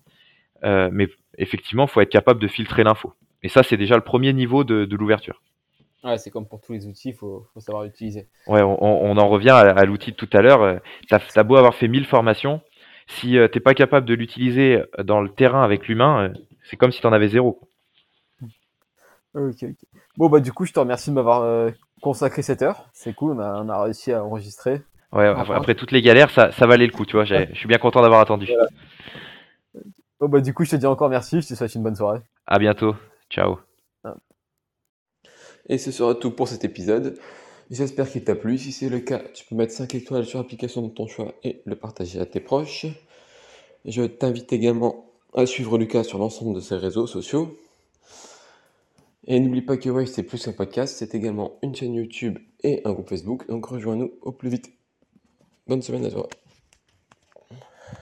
Speaker 3: Euh, mais effectivement, il faut être capable de filtrer l'info. Et ça, c'est déjà le premier niveau de, de l'ouverture.
Speaker 2: Ouais, c'est comme pour tous les outils, il faut, faut savoir l'utiliser.
Speaker 3: Ouais, on, on en revient à, à l'outil de tout à l'heure. Euh, T'as as beau avoir fait 1000 formations, si euh, t'es pas capable de l'utiliser dans le terrain avec l'humain, euh, c'est comme si t'en avais zéro.
Speaker 2: Ok, ok. Bon, bah, du coup, je te remercie de m'avoir euh, consacré cette heure. C'est cool, on a, on a réussi à enregistrer.
Speaker 3: Ouais, après, après toutes les galères, ça, ça valait le coup, tu vois. j'ai- Je suis bien content d'avoir attendu.
Speaker 2: Bon, bah, du coup, je te dis encore merci, je te souhaite une bonne soirée.
Speaker 3: À bientôt. Ciao.
Speaker 1: Et ce sera tout pour cet épisode. J'espère qu'il t'a plu. Si c'est le cas, tu peux mettre 5 étoiles sur l'application de ton choix et le partager à tes proches. Je t'invite également à suivre Lucas sur l'ensemble de ses réseaux sociaux. Et n'oublie pas que Wave, c'est plus qu'un podcast, c'est également une chaîne YouTube et un groupe Facebook. Donc rejoins-nous au plus vite. Bonne semaine à toi.